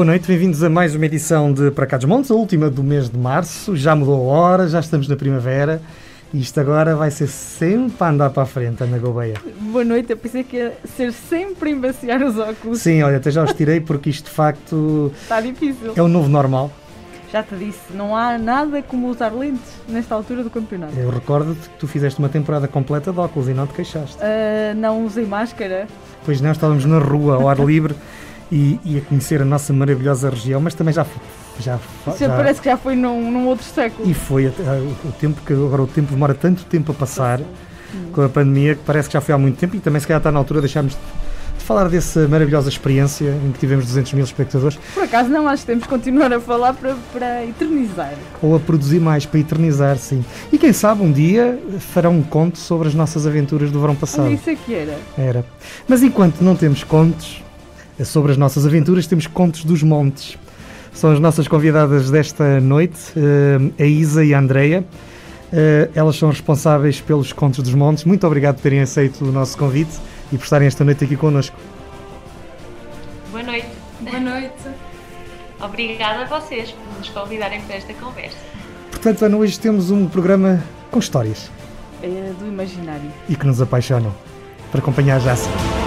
Boa noite, bem-vindos a mais uma edição de Para Cá dos Montes, a última do mês de março. Já mudou a hora, já estamos na primavera. E isto agora vai ser sempre a andar para a frente, Ana Gouveia. Boa noite, eu pensei que ia ser sempre embaciar os óculos. Sim, olha, até já os tirei porque isto de facto Está difícil. é o novo normal. Já te disse, não há nada como usar lentes nesta altura do campeonato. Eu recordo-te que tu fizeste uma temporada completa de óculos e não te queixaste. Ah, não usei máscara. Pois não, estávamos na rua, ao ar livre, e, e a conhecer a nossa maravilhosa região, mas também já foi. Já, Já já- parece que já foi num, num outro século. E foi até- o o tempo que agora o tempo demora tanto tempo a passar com a pandemia que parece que já foi há muito tempo e também se calhar está na altura de deixarmos de, falar dessa maravilhosa experiência em que tivemos 200 mil espectadores Por acaso não, acho que temos que continuar a falar para, para eternizar. ou a produzir mais para eternizar, sim. E quem sabe um dia farão um conto sobre as nossas aventuras do verão passado. Olha, isso é que era. Era. Mas enquanto não temos contos sobre as nossas aventuras, temos contos dos montes. São as nossas convidadas desta noite, eh, a Isa e a Andreia. Eh, Elas são responsáveis pelos contos dos montes. Muito obrigado por terem aceito o nosso convite e por estarem esta noite aqui connosco. Boa noite. Boa noite. Obrigada a vocês por nos convidarem para esta conversa. Portanto, Ana, hoje temos um programa com histórias É do imaginário. e que nos apaixonam. Para acompanhar já a seguir.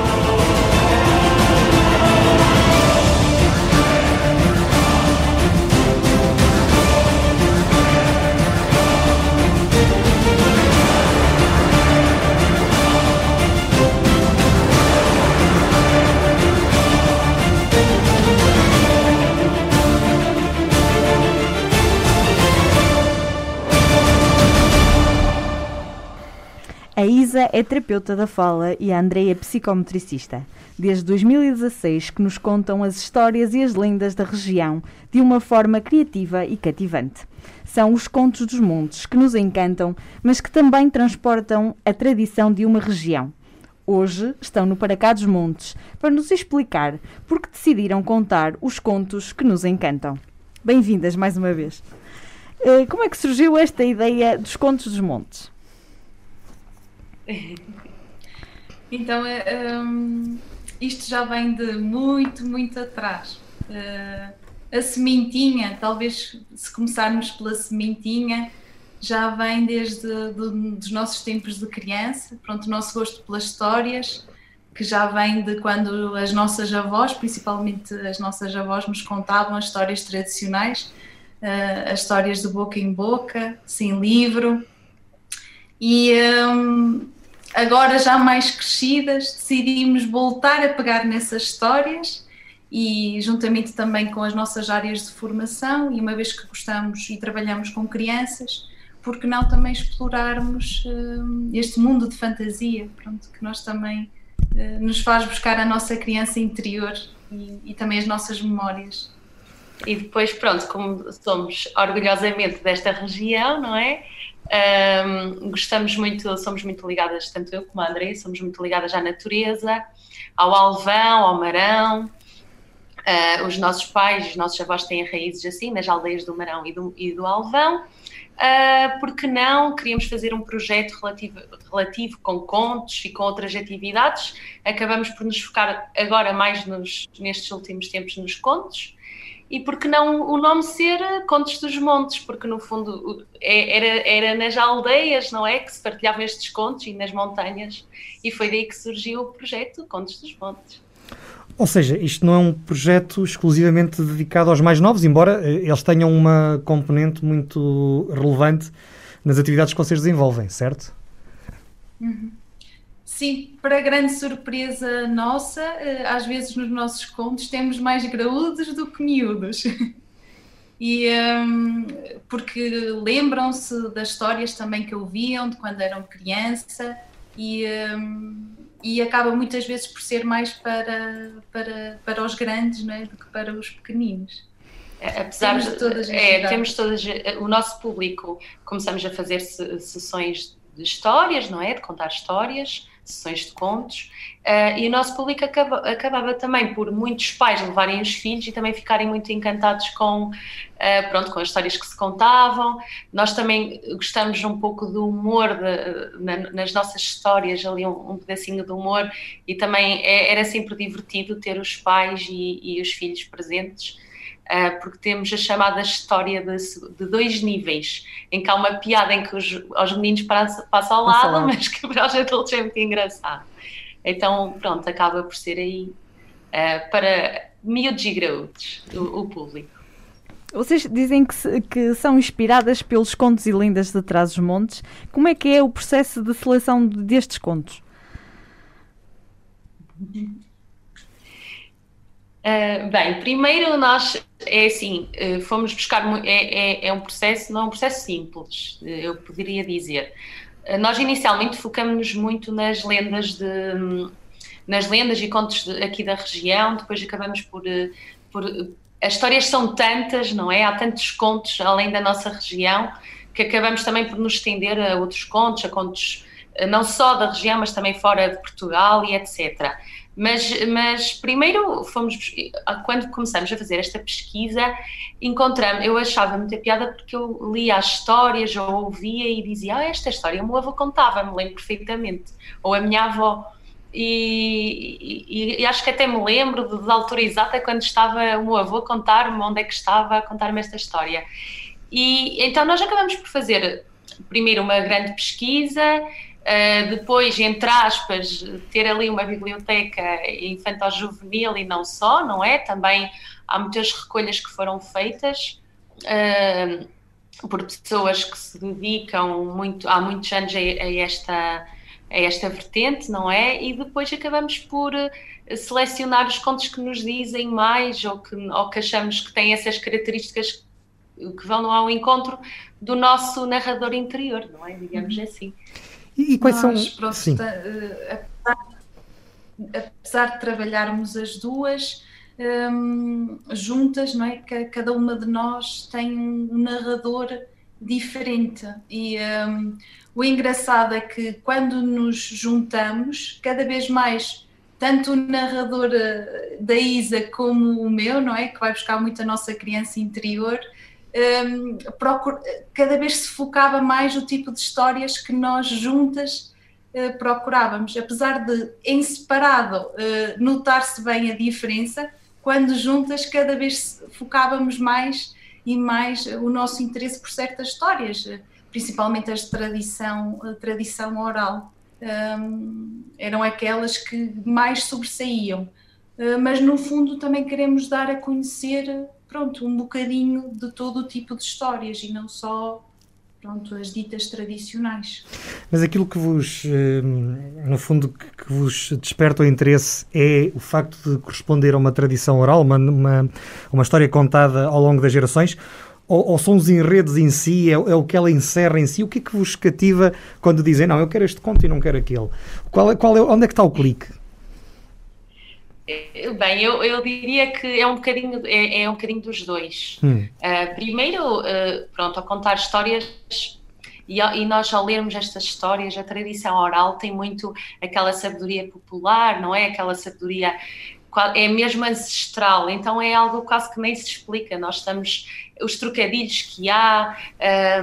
A Isa é terapeuta da fala e a Andreia é psicometricista. Desde 2016 que nos contam as histórias e as lendas da região de uma forma criativa e cativante. São os contos dos montes que nos encantam, mas que também transportam a tradição de uma região. Hoje estão no Para Cá dos Montes para nos explicar porque decidiram contar os contos que nos encantam. Bem-vindas mais uma vez. Eh, Como é que surgiu esta ideia dos contos dos montes? Então, é, hum, isto já vem de muito, muito atrás. Eh, a sementinha, talvez se começarmos pela sementinha, já vem desde do- dos nossos tempos de criança, pronto, o nosso gosto pelas histórias, que já vem de quando as nossas avós, principalmente as nossas avós, nos contavam as histórias tradicionais, eh, as histórias de boca em boca, sem livro. E hum, agora, já mais crescidas, decidimos voltar a pegar nessas histórias e, juntamente também com as nossas áreas de formação, e uma vez que gostamos e trabalhamos com crianças, por que não também explorarmos hum, este mundo de fantasia, pronto, que nós também eh, nos faz buscar a nossa criança interior e, e também as nossas memórias. E depois, pronto, como somos orgulhosamente desta região, não é? Ahm, gostamos muito, somos muito ligadas, tanto eu como a André, somos muito ligadas à natureza, ao alvão, ao marão. Ah, os nossos pais, os nossos avós têm raízes assim, nas aldeias do Marão e do, e do Alvão. Uh, porque não queríamos fazer um projeto relativo, relativo com contos e com outras atividades. Acabamos por nos focar agora mais nos, nestes últimos tempos nos contos. E porque não o nome ser Contos dos Montes, porque no fundo é- era, era nas aldeias, não é? Que se partilhavam estes contos e nas montanhas. E foi daí que surgiu o projeto Contos dos Montes. Ou seja, isto não é um projeto exclusivamente dedicado aos mais novos, embora eh, eles tenham uma componente muito relevante nas atividades que vocês desenvolvem, certo? Sim, para grande surpresa nossa, eh, às vezes nos nossos contos temos mais graúdos do que miúdos. e um, porque lembram-se das histórias também que ouviam de quando eram criança e, um, e acaba muitas vezes por ser mais para, para, para os grandes não é? do que para os pequeninos. É, apesar temos de todas as é, temos todas o nosso público começamos a fazer sessões de histórias, não é? De contar histórias, sessões de contos, uh, e o nosso público acaba, acabava também por muitos pais levarem os filhos e também ficarem muito encantados com, uh, pronto, com as histórias que se contavam. Nós também gostamos um pouco do humor de, na, nas nossas histórias, ali um, um, pedacinho de humor, e também é, era sempre divertido ter os pais e, e os filhos presentes. Uh, porque temos a chamada história de, de, dois níveis, em que há uma piada em que os, os meninos passam, passam ao lado, mas que para os adultos é muito engraçado. Então, pronto, acaba por ser aí uh, para miúdos e graúdos o, o, público. Vocês dizem que, se, que, são inspiradas pelos contos e lendas de Trás-os-Montes. Como é que é o processo de seleção destes contos? Uh, bem, primeiro nós é assim, uh, fomos buscar é, é, é, um processo, não é um processo simples, uh, eu poderia dizer. nós inicialmente focamos-nos muito nas lendas de nas lendas e contos aqui da região, depois acabamos por, por as histórias são tantas, não é? Há tantos contos além da nossa região que acabamos também por nos estender a outros contos, a contos não só da região, mas também fora de Portugal e etc. Mas, mas primeiro fomos, quando começamos a fazer esta pesquisa, encontramos, eu achava muita piada porque eu lia as histórias ou ouvia e dizia, ah, esta história o meu avô contava, me lembro perfeitamente, ou a minha avó. E, e, e, acho que até me lembro da altura exata quando estava o meu avô a contar-me onde é que estava a contar-me esta história. E então nós acabamos por fazer primeiro uma grande pesquisa, Uh, depois, entre aspas, ter ali uma biblioteca infantil-juvenil e não só, não é? Também há muitas recolhas que foram feitas uh, por pessoas que se dedicam muito, há muitos anos a, a, esta, a esta vertente, não é? E depois acabamos por eh, selecionar os contos que nos dizem mais ou que, ou que achamos que têm essas características que vão ao encontro do nosso narrador interior, não é? Digamos assim. E, e quais Nós, são. Pronto, Sim. Eh, apesar, apesar, de trabalharmos as duas um, juntas, não é? Cada uma de nós tem um narrador diferente. E um, o engraçado é que quando nos juntamos, cada vez mais, tanto o narrador eh, da Isa como o meu, não é? Que vai buscar muito a nossa criança interior um, procur, cada vez se focava mais o tipo de histórias que nós juntas uh, procurávamos. Apesar de, em separado, uh, notar-se bem a diferença, quando juntas, cada vez focávamos mais e mais o nosso interesse por certas histórias, principalmente as de tradição, tradição oral. Um, eram aquelas que mais sobressaíam. Uh, mas no fundo também queremos dar a conhecer pronto, um bocadinho de todo o tipo de histórias e não só pronto, as ditas tradicionais. Mas aquilo que vos, hum, no fundo, que vos desperta o interesse é o facto de corresponder a uma tradição oral, uma, uma, uma história contada ao longo das gerações, ou, ou, são os enredos em si, é, é, o que ela encerra em si? O que é que vos cativa quando dizem, não, eu quero este conto e não quero aquele? Qual é, qual é, onde é que está o clique? Eh, bem, eu, eu diria que é um bocadinho, é, é um bocadinho dos dois. Hum. Uh, primeiro, uh, pronto, ao contar histórias e, e, nós ao lermos estas histórias, a tradição oral tem muito aquela sabedoria popular, não é? Aquela sabedoria é mesmo ancestral, então é algo quase que nem se explica. Nós estamos os trocadilhos que há,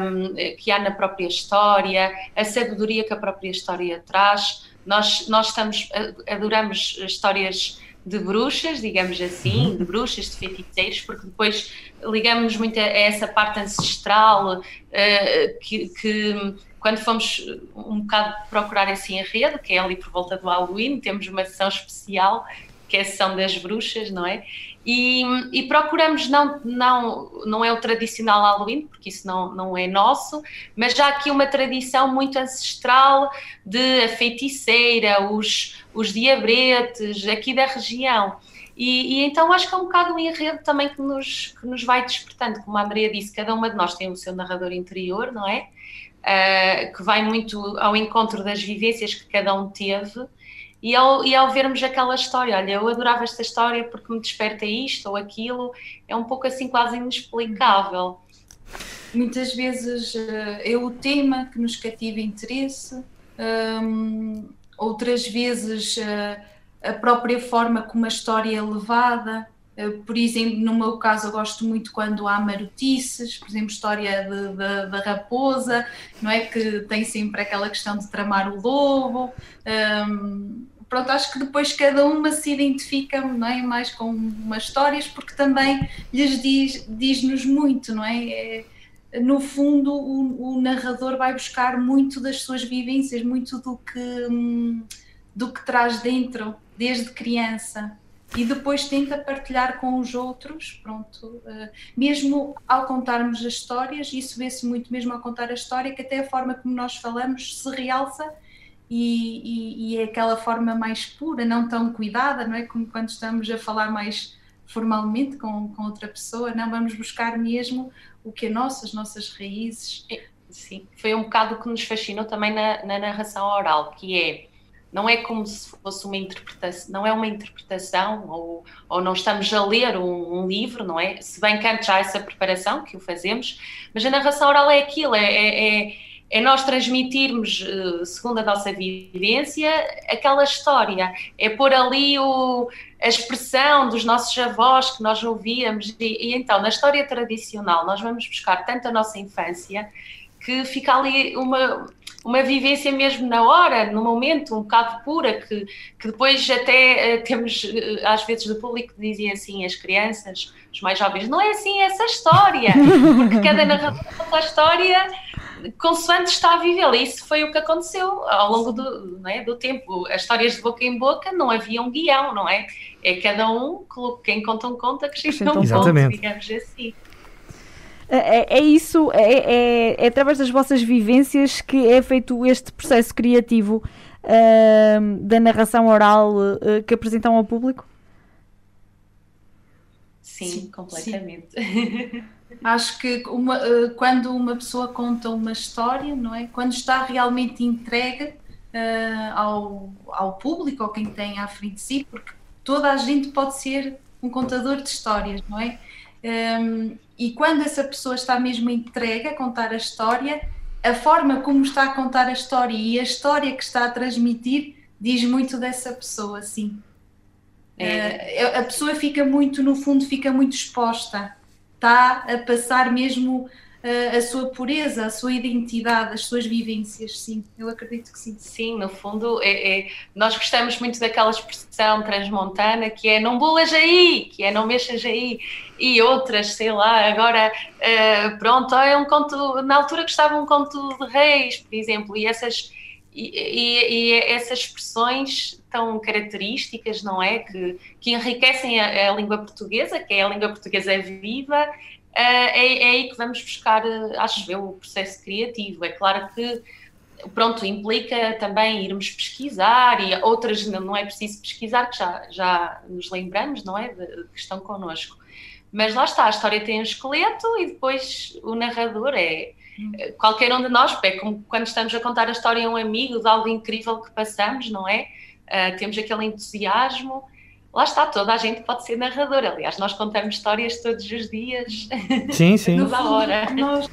um, que há na própria história, a sabedoria que a própria história traz. Nós, nós estamos, adoramos histórias de bruxas, digamos assim, uhum. de bruxas, de feiticeiros, porque depois ligamos muito a, essa parte ancestral uh, que, que, quando fomos um bocado procurar esse enredo, que é ali por volta do Halloween, temos uma sessão especial que é a sessão das bruxas, não é? E, e, procuramos não, não, não é o tradicional Halloween, porque isso não, não é nosso, mas já aqui uma tradição muito ancestral de a feiticeira, os, os diabretes aqui da região. E, e, então acho que é um bocado um enredo também que nos, que nos vai despertando, como a Andrea disse, cada uma de nós tem o seu narrador interior, não é? Uh, que vai muito ao encontro das vivências que cada um teve e ao, e ao vermos aquela história, olha, eu adorava esta história porque me desperta isto ou aquilo, é um pouco assim quase inexplicável. Muitas vezes uh, é o tema que nos cativa interesse, um, outras vezes uh, a própria forma como a história é levada. Uh, por exemplo, no meu caso, eu gosto muito quando há marotices, por exemplo, história da raposa, não é? Que tem sempre aquela questão de tramar o lobo. Um, pronto, acho que depois cada uma se identifica não é? mais com umas histórias, porque também lhes diz, diz-nos muito, não é? é no fundo, o, o, narrador vai buscar muito das suas vivências, muito do que, hum, do que traz dentro, desde criança. E depois tenta partilhar com os outros, pronto. Uh, mesmo ao contarmos as histórias, isso vê-se muito mesmo ao contar a história, que até a forma como nós falamos se realça e, e, e, é aquela forma mais pura, não tão cuidada, não é? Como quando estamos a falar mais formalmente com, com outra pessoa, não vamos buscar mesmo o que é nosso, as nossas raízes. É, sim, foi um bocado o que nos fascinou também na, na narração oral, que é não é como se fosse uma interpretação, não é uma interpretação ou, ou não estamos a ler um, um, livro, não é? Se bem que antes há essa preparação que o fazemos, mas a narração oral é aquilo, é, é, é, é nós transmitirmos, eh, segundo a nossa vivência, aquela história, é pôr ali o, a expressão dos nossos avós que nós ouvíamos. E, e, então, na história tradicional, nós vamos buscar tanto a nossa infância que fica ali uma, uma vivência mesmo na hora, no momento, um bocado pura, que, que depois até uh, temos, uh, às vezes, do público que dizem assim, as crianças, os mais jovens, não é assim essa história, porque cada narrador conta a história consoante está a vivê-la. Isso foi o que aconteceu ao longo do, é, do tempo. As histórias de boca em boca não havia um guião, não é? É cada um, quem conta um conta, acrescenta um conto, digamos assim. É, é, é isso, é, é, é, através das vossas vivências que é feito este processo criativo uh, da narração oral uh, que apresentam ao público? Sim, Sim completamente. Sim. Acho que uma, uh, quando uma pessoa conta uma história, não é? Quando está realmente entregue uh, ao, ao público, ou quem tem à frente de si, porque toda a gente pode ser um contador de histórias, não é? Um, e quando essa pessoa está mesmo entregue a contar a história, a forma como está a contar a história e a história que está a transmitir diz muito dessa pessoa, sim. É. Uh, a pessoa fica muito, no fundo, fica muito exposta está a passar mesmo a sua pureza, a sua identidade, as suas vivências, sim, eu acredito que sim. Sim, no fundo, é, é, nós gostamos muito daquela expressão transmontana que é não bolas aí, que é não mexas aí, e outras, sei lá, agora, uh, pronto, é um conto, na altura gostava um conto de reis, por exemplo, e essas... E, e, e, essas expressões tão características, não é? Que, que enriquecem a, a, língua portuguesa, que é a língua portuguesa viva, é, é, aí que vamos buscar, uh, acho eu, o processo criativo. É claro que, pronto, implica também irmos pesquisar e outras não é preciso pesquisar, que já, já nos lembramos, não é? De, que estão connosco. Mas lá está, a história tem um esqueleto e depois o narrador é qualquer um de nós, é como quando estamos a contar a história a um amigo de algo incrível que passamos, não é? uh, temos aquele entusiasmo. Lá está, toda a gente pode ser narrador. Aliás, nós contamos histórias todos os dias. Sim, sim. Toda hora. Nós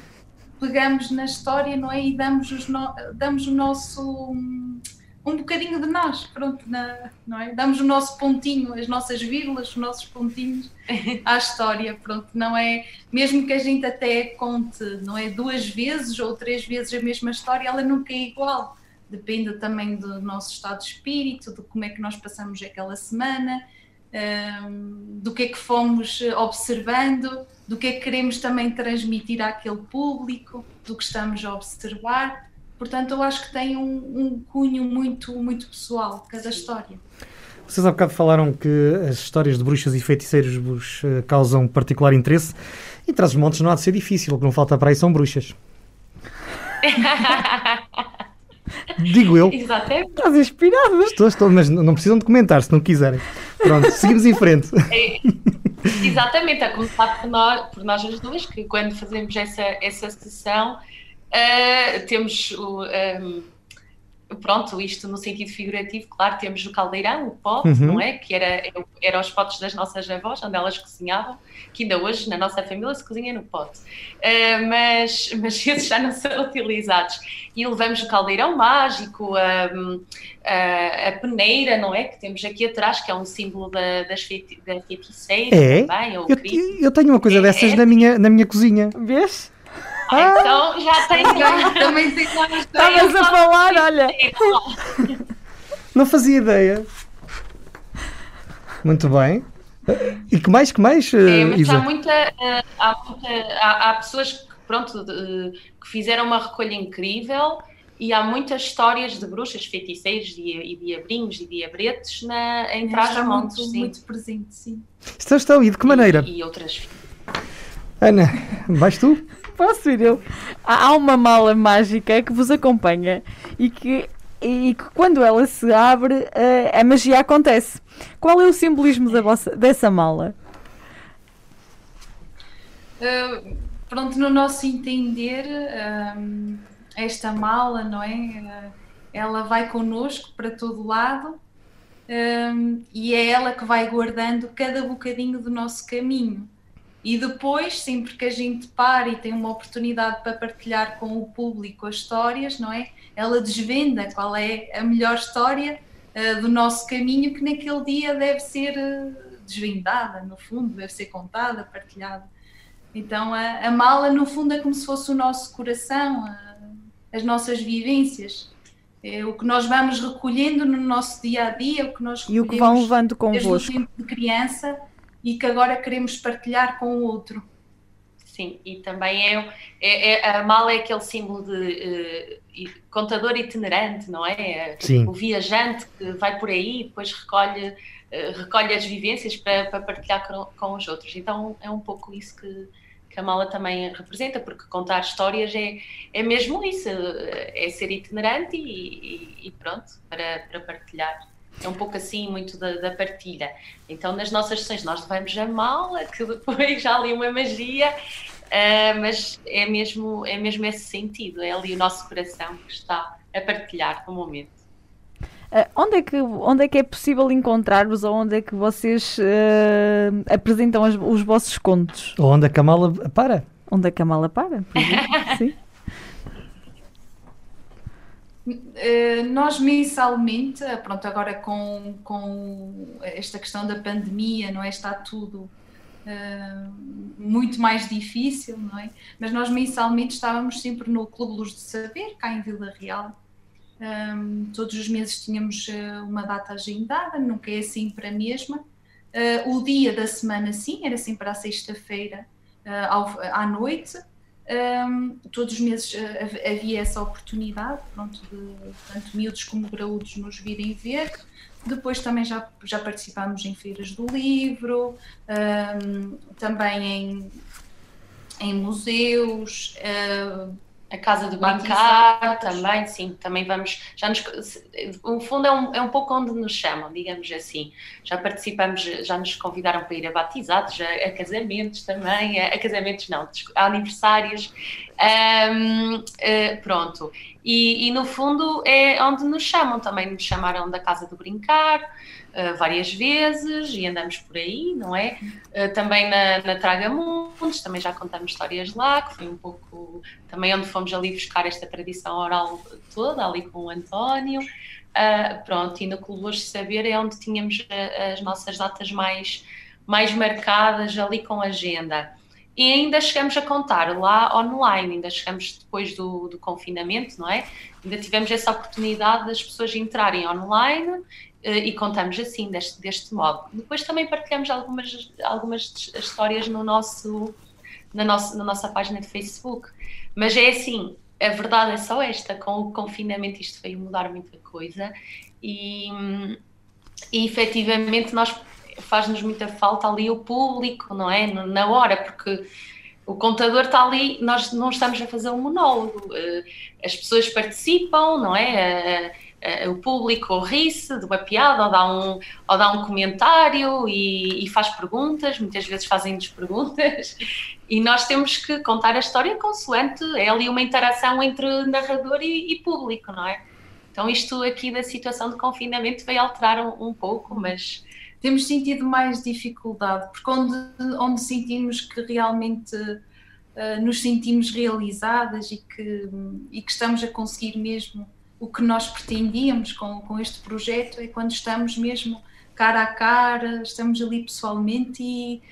pegamos na história, não é? E damos, os no... damos o nosso. Um bocadinho de nós, pronto, na, não é? Damos o nosso pontinho, as nossas vírgulas, os nossos pontinhos à história, pronto, não é? Mesmo que a gente até conte, não é? Duas vezes ou três vezes a mesma história, ela nunca é igual depende também do nosso estado de espírito, de como é que nós passamos aquela semana, um, do que é que fomos observando, do que é que queremos também transmitir àquele público, do que estamos a observar. Portanto, eu acho que tem um, um cunho muito, muito pessoal, cada história. Vocês há bocado falaram que as histórias de bruxas e feiticeiros vos uh, causam particular interesse. E traz os montes não há de ser difícil, o que não falta para aí são bruxas. Digo eu. Exatamente. Estás inspirado. Estou, estou, mas não precisam de comentar se não quiserem. Pronto, seguimos em frente. É, exatamente, a começar por nós, por nós as duas, que quando fazemos essa, essa sessão uh, temos o. Um, pronto, isto no sentido figurativo, claro, temos o caldeirão, o pote, uhum. não é? Que era, era os potes das nossas avós, onde elas cozinhavam, que ainda hoje na nossa família se cozinha no pote. Uh, mas, mas esses já não são utilizados. E levamos o caldeirão mágico, a, a, a, peneira, não é? Que temos aqui atrás, que é um símbolo da, das feiti da feiticeira é? também. eu, eu, tenho uma coisa é, dessas é, na, minha, na minha cozinha. Vês? Ah, então já tem também tem história. Estavas a falar, olha. Não fazia ideia. Muito bem. E que mais, que mais, é, mas Isa? Há, muita, eh, há, muita, há, há pessoas que, pronto, de, que fizeram uma recolha incrível e há muitas histórias de bruxas, feiticeiros e, e diabrinhos e diabretes na, em Trás-os-Montes. Muito, muito presente, sim. Estão, estão. E de que maneira? E, e outras. Ana, vais tu? Posso ir eu? Há uma mala mágica que vos acompanha e que, e que quando ela se abre, a, eh, a magia acontece. Qual é o simbolismo da vossa, dessa mala? Uh, pronto, no nosso entender, um, esta mala, não é? Uh, ela vai connosco para todo lado um, e é ela que vai guardando cada bocadinho do nosso caminho. E depois, sempre que a gente para e tem uma oportunidade para partilhar com o público as histórias, não é? Ela desvenda qual é a melhor história uh, do nosso caminho que naquele dia deve ser uh, desvendada, no fundo, deve ser contada, partilhada. Então a, a, mala, no fundo, é como se fosse o nosso coração, a, as nossas vivências. É o que nós vamos recolhendo no nosso dia a dia, o que nós E o que vão levando convosco. Desde o tempo de criança e que agora queremos partilhar com o outro. Sim, e também é, é, é a mala é aquele símbolo de uh, contador itinerante, não é? Sim. O viajante que vai por aí e depois recolhe, uh, recolhe as vivências para, para partilhar com, com, os outros. Então é um pouco isso que, que a mala também representa, porque contar histórias é, é mesmo isso, é ser itinerante e, e, e pronto, para, para partilhar é um pouco assim, muito da, da, partilha. Então, nas nossas sessões, nós levamos a mala, que depois já ali uma magia, uh, mas é mesmo, é mesmo esse sentido, é ali o nosso coração que está a partilhar no momento. Uh, onde, é que, onde é que é possível encontrar-vos ou onde é que vocês uh, apresentam as, os vossos contos? Ou onde a Camala para? Onde a Camala para, por exemplo. Sim. Eh, nós mensalmente, pronto, agora com, com esta questão da pandemia, não é? Está tudo uh, muito mais difícil, não é? Mas nós mensalmente estávamos sempre no Clube Luz de Saber, cá em Vila Real. Um, eh, todos os meses tínhamos uma data agendada, nunca é sempre a mesma. Uh, o dia da semana, sim, era sempre à sexta-feira uh, à noite um, todos os meses uh, havia essa oportunidade, pronto, de tanto miúdos como graúdos nos virem ver. Depois também já, já participámos em feiras do livro, um, também em, em museus, uh, a Casa do Brincar também, sim, também vamos, já nos, o fundo é um, é um pouco onde nos chamam, digamos assim, já participamos, já nos convidaram para ir a batizados, a, a casamentos também, a, a, casamentos não, a aniversários, um, uh, eh, pronto, e, e, no fundo é onde nos chamam, também nos chamaram da Casa do Brincar, uh, várias vezes e andamos por aí, não é? Uh, também na, na Tragamundos, também já contamos histórias lá, que foi um pouco também onde fomos ali buscar esta tradição oral toda, ali com o António. Uh, pronto, e no Clube de Saber é onde tínhamos as nossas datas mais, mais marcadas ali com agenda. E ainda chegamos a contar lá online, ainda chegamos depois do, do confinamento, não é? Ainda tivemos essa oportunidade das pessoas entrarem online eh, e contamos assim, deste, deste modo. Depois também partilhamos algumas, algumas histórias no nosso, na, nosso, na nossa página de Facebook. Mas é assim, a verdade é só esta: com o confinamento, isto veio mudar muita coisa e, e efetivamente nós faz-nos muita falta ali o público, não é? Na hora, porque o contador está ali, nós não estamos a fazer um monólogo, uh, as pessoas participam, não é? Uh, o público ri-se de uma piada ou dá um, ou dá um comentário e, e faz perguntas, muitas vezes fazem-nos perguntas, e nós temos que contar a história consoante, é ali uma interação entre narrador e, e público, não é? Então isto aqui da situação de confinamento veio alterar um, um pouco, mas temos sentido mais dificuldade, porque onde, onde sentimos que realmente uh, nos sentimos realizadas e que, e que estamos a conseguir mesmo o que nós pretendíamos com, com este projeto é quando estamos mesmo cara a cara, estamos ali pessoalmente e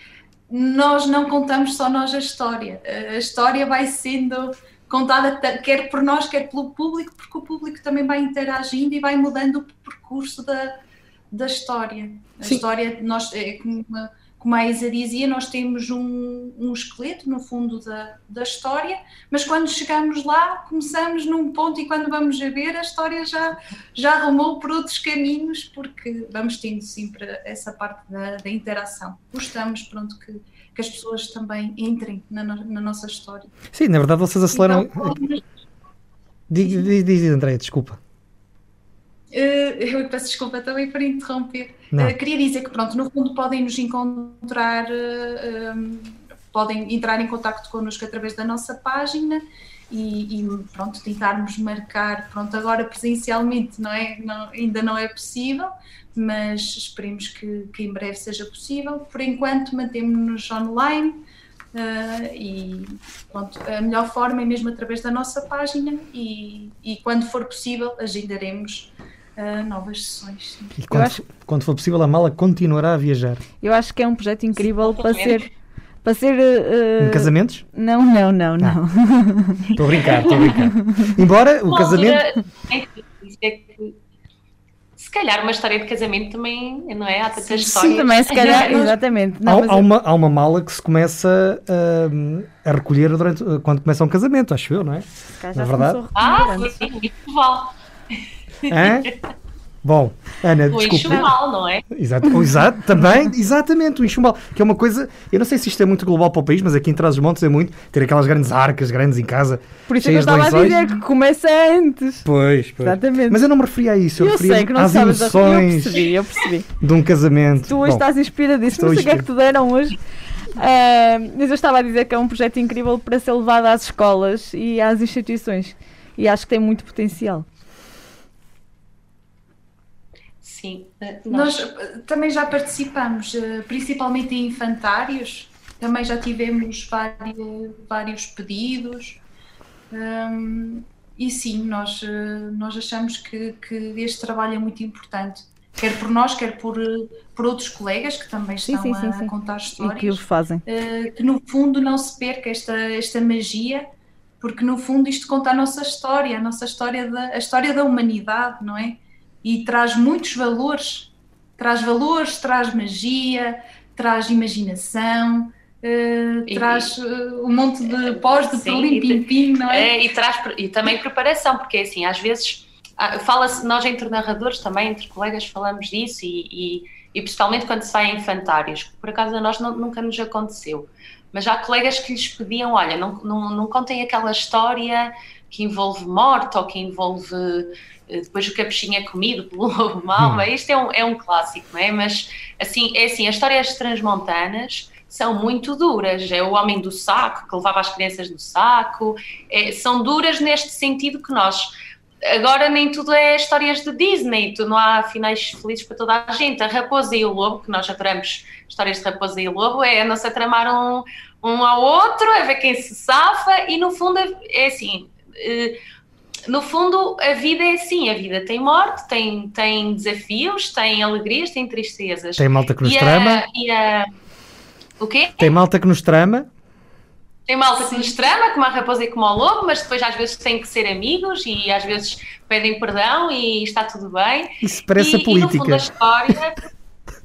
nós não contamos só nós a história, a história vai sendo contada quer por nós, quer pelo público, porque o público também vai interagindo e vai mudando o percurso da, da história. A Sim. história, nós, é, como, como a Isa dizia, nós temos um, um esqueleto no fundo da, da história, mas quando chegamos lá, começamos num ponto e quando vamos a ver, a história já, já arrumou por outros caminhos, porque vamos tendo sempre essa parte da, da interação. Gostamos, pronto, que, que as pessoas também entrem na, na nossa história. Sim, na verdade vocês aceleram. Então, diz, diz, diz Andréia, desculpa. Uh, eu peço desculpa também por interromper. Uh, queria dizer que, pronto, no fundo podem nos encontrar, uh, um, podem entrar em contato connosco através da nossa página e, e, pronto, tentarmos marcar, pronto, agora presencialmente não é, não, ainda não é possível, mas esperemos que, que em breve seja possível. Por enquanto mantemos-nos online uh, e pronto, a melhor forma é mesmo através da nossa página e, e quando for possível agendaremos uh, novas sessões. Sim. E quando, acho... quando, for possível, a mala continuará a viajar. Eu acho que é um projeto incrível para ser. Para ser. Uh... Em casamentos? Não, não, não, ah. não. Estou a brincar, estou a brincar. Embora o casamento. Se calhar uma história de casamento também, não é? Há tantas histórias. Sim, também, se calhar, exatamente. Não, há, há, uma, há uma mala que se começa a, a recolher durante, quando começa um casamento, acho eu, não é? Na verdade. Ah, sim, muito vale. Hã? Bom, Ana, o desculpa. enxumal, não é? Exato, exato, também, exatamente, o enxumal, que é uma coisa, eu não sei se isto é muito global para o país, mas aqui em Trás-os-Montes é muito, ter aquelas grandes arcas grandes em casa. Por isso é que eu estava a dizer que começa antes. Pois, pois. Exatamente. Mas eu não me referia a isso, eu, eu referia sei que não às sabes emoções eu percebi, eu percebi. de um casamento. Tu hoje Bom, estás inspiradíssimo, não sei o que é que te deram hoje. Uh, mas eu estava a dizer que é um projeto incrível para ser levado às escolas e às instituições. E acho que tem muito potencial. Sim. Eh, nós... Nós eh, também já participamos, eh, principalmente em infantários, também já tivemos vários, vários pedidos. Um, e sim, nós, nós achamos que, que este trabalho é muito importante, quer por nós, quer por, por outros colegas que também estão sim, sim, sim, a contar histórias. E que o fazem. Uh, que no fundo não se perca esta, esta magia, porque no fundo isto conta a nossa história, a nossa história da, a história da humanidade, não é? E traz muitos valores. Traz valores, traz magia, traz imaginação, uh, e, traz uh, um monte de pós de pim-pim, não é? e, traz, e também preparação, porque assim, às vezes ah, fala-se, nós entre narradores também, entre colegas falamos disso e, e, e principalmente quando se vai em infantários, por acaso a nós não, nunca nos aconteceu, mas há colegas que lhes pediam, olha, não, não, não contem aquela história que envolve morte ou que envolve eh, depois o capuchinho é comido pelo lobo mau, hum. isto é um, é um clássico, não é? Mas, assim, é assim, as histórias transmontanas são muito duras, é o homem do saco, que levava as crianças no saco, é, são duras neste sentido que nós, agora nem tudo é histórias de Disney, tu, não há finais felizes para toda a gente, a raposa e o lobo, que nós adoramos histórias de raposa e lobo, é não se tramar um, um ao outro, é ver quem se safa, e no fundo é, é assim... É, no fundo, a vida é assim: a vida tem morte, tem, tem desafios, tem alegrias, tem tristezas. Tem malta que nos e trama. A, e a... O quê? Tem malta que nos trama. Tem malta que nos trama, como a raposa e como o lobo, mas depois às vezes têm que ser amigos e às vezes pedem perdão e está tudo bem. Isso parece e, a política. E no fundo a história.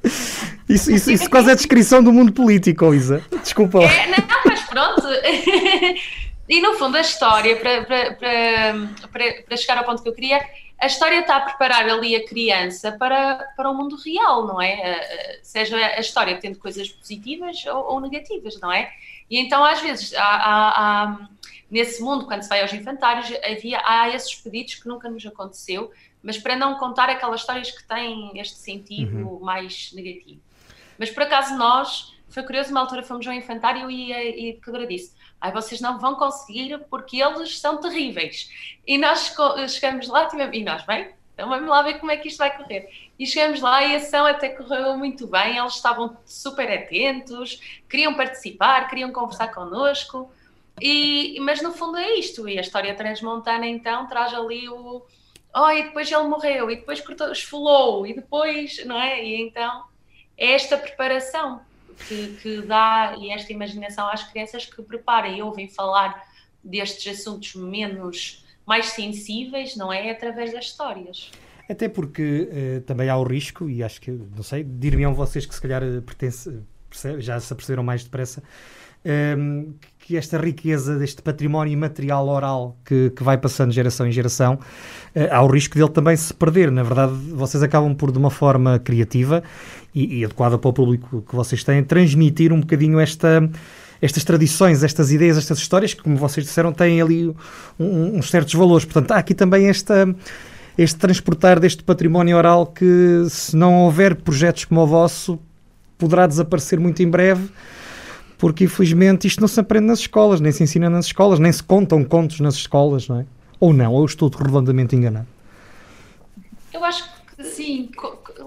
isso, isso, isso quase é a descrição do mundo político, Isa. Desculpa. É, não, mas pronto. E no fundo, a história, para, para, para, para, chegar ao ponto que eu queria, a história está a preparar ali a criança para, para o mundo real, não é? Seja a história tendo coisas positivas ou, ou negativas, não é? E então, às vezes, há, há, há, nesse mundo, quando se vai aos infantários, havia, há esses pedidos que nunca nos aconteceu, mas para não contar aquelas histórias que têm este sentido uhum. mais negativo. Mas por acaso nós, foi curioso, uma altura fomos ao infantário e a educadora disse: Ai, vocês não vão conseguir porque eles são terríveis. E nós chegamos lá tivemos, e nós, bem, então vamos lá ver como é que isto vai correr. E chegamos lá e a ação até correu muito bem, eles estavam super atentos, queriam participar, queriam conversar connosco. E, mas no fundo é isto, e a história transmontana então traz ali o. Oh, e depois ele morreu, e depois cortou, esfolou, e depois, não é? E então é esta preparação que, que dá e esta imaginação às crianças que prepara e ouvem falar destes assuntos menos mais sensíveis, não é? Através das histórias. Até porque uh, também há o risco, e acho que, não sei, dir-me-ão vocês que se calhar eh, pertence, já se aperceberam mais depressa, ehm, que esta riqueza deste património imaterial oral que, que vai passando de geração em geração, uh, há o risco dele também se perder. Na verdade, vocês acabam por, de uma forma criativa e, e adequada para o público que vocês têm, transmitir um bocadinho esta estas tradições, estas ideias, estas histórias, que, como vocês disseram, têm ali um, uns certos valores. Portanto, há aqui também esta, este transportar deste património oral que, se não houver projetos como o vosso, poderá desaparecer muito em breve porque infelizmente isto não se aprende nas escolas, nem se ensina nas escolas, nem se contam contos nas escolas, não é? Ou não, ou estou redondamente enganado. Eu acho que sim,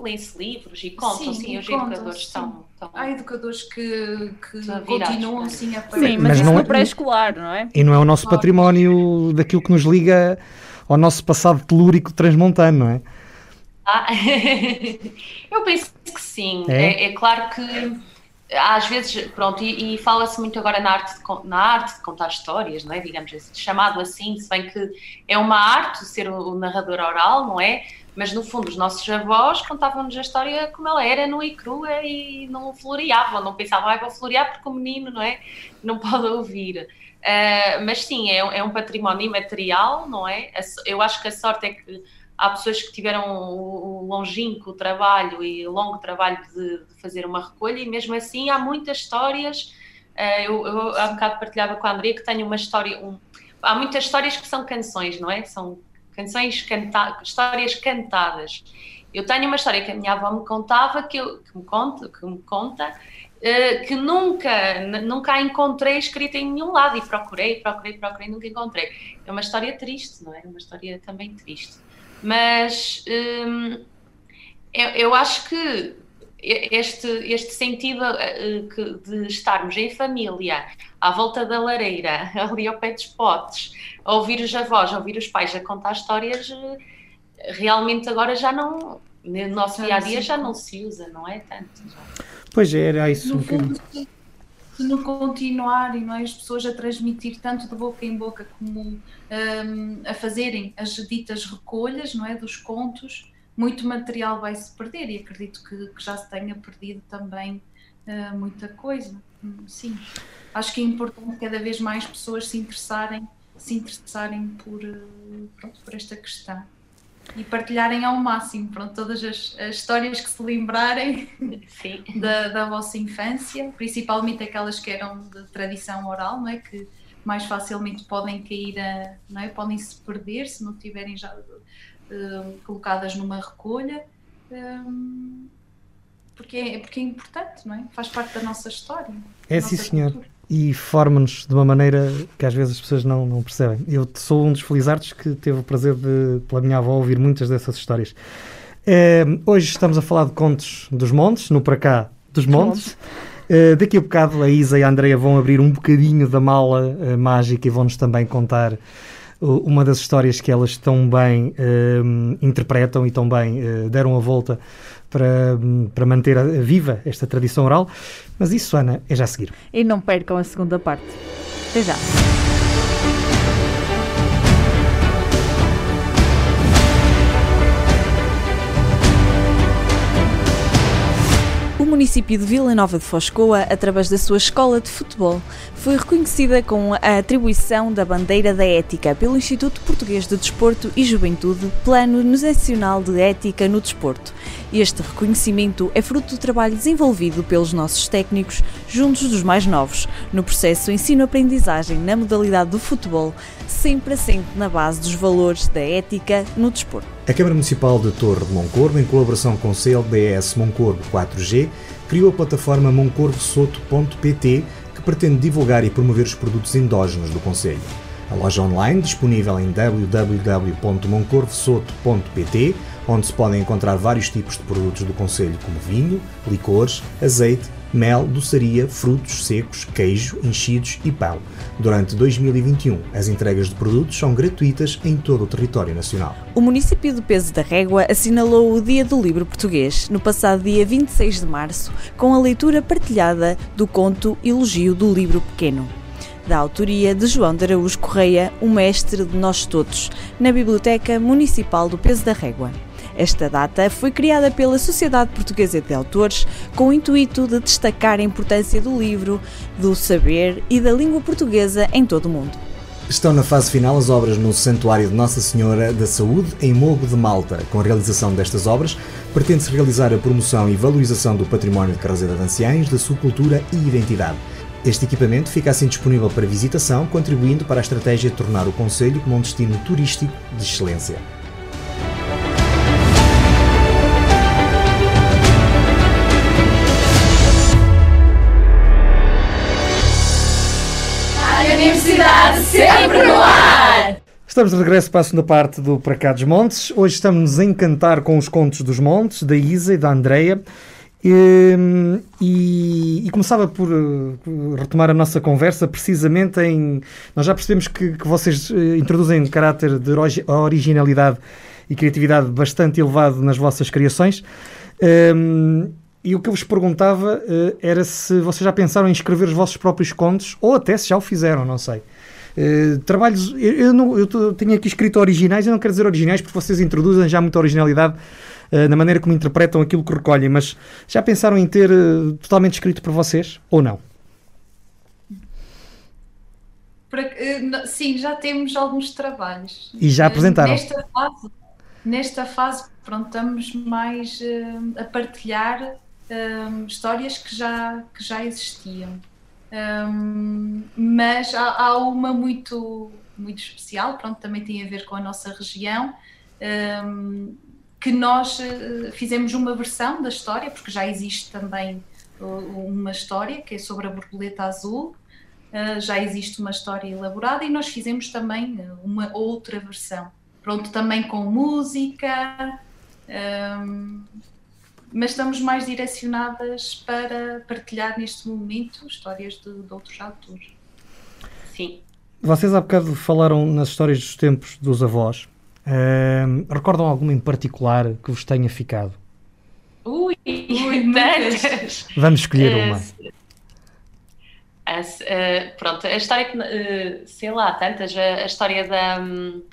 lêem-se livros e contam, sim, sim os contam, educadores sim. estão, estão, Há educadores que, que continuam sim a Sim, mas, mas não é pré-escolar, não é? E não é o nosso património daquilo que nos liga ao nosso passado telúrico transmontano, não é? Ah, eu penso que sim. É, é, é claro que às vezes, pronto, e, e fala-se muito agora na arte, de, na arte de contar histórias, não é? Digamos assim, chamado assim, se bem que é uma arte ser o, o narrador oral, não é? Mas no fundo, os nossos avós contavam-nos a história como ela era, nua e crua, e não floreavam, não pensavam, ah, vou florear porque o menino, não é? Não pode ouvir. Uh, mas sim, é, é um património imaterial, não é? Eu acho que a sorte é que há pessoas que tiveram o longínquo trabalho e longo trabalho de, de, fazer uma recolha e mesmo assim há muitas histórias. Uh, eu, eu há um bocado partilhava com a Andrea que tenho uma história. Um, há muitas histórias que são canções, não é? São canções canta histórias cantadas. Eu tenho uma história que a minha avó me contava, que, eu, que me que me conta uh, que nunca, nunca a encontrei escrita em nenhum lado e procurei, procurei, procurei, nunca encontrei. É uma história triste, não é? Uma história também triste. Mas hum, eu, eu, acho que este, este sentido eh, de estarmos em família, à volta da lareira, ali ao pé dos potes, a ouvir os avós, a ouvir os pais a contar histórias, eh, realmente agora já não, no nosso dia a dia já não se usa, não é tanto. Já. Pois é, era isso. No fundo, se não continuarem não é, as pessoas a transmitir tanto de boca em boca como um, a fazerem as ditas recolhas não é, dos contos, muito material vai se perder e acredito que, que já se tenha perdido também uh, muita coisa. Hum, sim, acho que é importante cada vez mais pessoas se interessarem, se interessarem por, uh, pronto, por esta questão e partilharem ao máximo pronto, todas as, as histórias que se lembrarem da, da, vossa infância, principalmente aquelas que eram de tradição oral, não é? que mais facilmente podem cair, a, não é? podem se perder se não estiverem já uh, colocadas numa recolha. Um, porque é, porque é importante, não é? Faz parte da nossa história. É sim, senhor. Cultura e forma-nos de uma maneira que às vezes as pessoas não, não percebem. Eu sou um dos felizardos que teve o prazer de, pela minha avó, ouvir muitas dessas histórias. É, hoje estamos a falar de contos dos montes, no para cá dos montes. Uh, daqui a bocado a Isa e a Andrea vão abrir um bocadinho da mala uh, mágica e vão-nos também contar uh, uma das histórias que elas tão bem interpretam e tão bem deram a volta para, para manter viva esta tradição oral. Mas isso, Ana, é já a seguir. E não percam a segunda parte. Até já. Município de Vila Nova de Foscoa, através da sua escola de futebol, foi reconhecida com a atribuição da Bandeira da Ética pelo Instituto Português de Desporto e Juventude, Plano Nacional de Ética no Desporto. Este reconhecimento é fruto do trabalho desenvolvido pelos nossos técnicos juntos dos mais novos, no processo ensino-aprendizagem na modalidade do futebol, sempre assente na base dos valores da ética no desporto. A Câmara Municipal de Torre de Moncorvo, em colaboração com o CLDS Moncorvo 4G, criou a plataforma moncorvosoto.pt que pretende divulgar e promover os produtos endógenos do Conselho. A loja online, disponível em www.moncorvosoto.pt, onde se podem encontrar vários tipos de produtos do Conselho, como vinho, licores, azeite, mel, doçaria, frutos secos, queijo, enchidos e pão. Durante 2021, as entregas de produtos são gratuitas em todo o território nacional. O município de Peso da Régua assinalou o Dia do Livro Português no passado dia 26 de março, com a leitura partilhada do conto Elogio do Livro Pequeno da autoria de João de Araújo Correia, o mestre de nós todos, na Biblioteca Municipal do Peso da Régua. Esta data foi criada pela Sociedade Portuguesa de Autores com o intuito de destacar a importância do livro, do saber e da língua portuguesa em todo o mundo. Estão na fase final as obras no Santuário de Nossa Senhora da Saúde, em Mogo de Malta. Com a realização destas obras, pretende-se realizar a promoção e valorização do património de Carreira de Anciães, da sua cultura e identidade. Este equipamento fica assim disponível para visitação, contribuindo para a estratégia de tornar o Conselho como um destino turístico de excelência. Sempre no ar! Estamos de regresso para a segunda parte do Para Cá dos Montes. Hoje estamos a encantar com os contos dos montes, da Isa e da Andreia. E, e, e, começava por uh, retomar a nossa conversa precisamente em. Nós já percebemos que, que vocês uh, introduzem um caráter de originalidade e criatividade bastante elevado nas vossas criações. Um, e o que eu vos perguntava uh, era se vocês já pensaram em escrever os vossos próprios contos, ou até se já o fizeram, não sei. Uh, trabalhos, eu, eu, não, eu tenho aqui escrito originais, eu não quero dizer originais porque vocês introduzem já muita originalidade uh, na maneira como interpretam aquilo que recolhem, mas já pensaram em ter totalmente escrito por vocês, ou não? sim, já temos alguns trabalhos. E já apresentaram? Nesta fase, nesta fase pronto, estamos mais a partilhar histórias que já, que já existiam. Um, mas há, há, uma muito, muito especial, pronto, também tem a ver com a nossa região, um, que nós uh, fizemos uma versão da história, porque já existe também uma história que é sobre a borboleta azul, uh, já existe uma história elaborada e nós fizemos também uma outra versão. Pronto, também com música, mas estamos mais direcionadas para partilhar neste momento histórias de, de outros autores. Sim. Vocês há bocado falaram nas histórias dos tempos dos avós. Uh, recordam alguma em particular que vos tenha ficado? Ui, Ui tantas! Vamos escolher uh, uma. uh, pronto, a história que, uh, sei lá, tantas, a, a história da, um,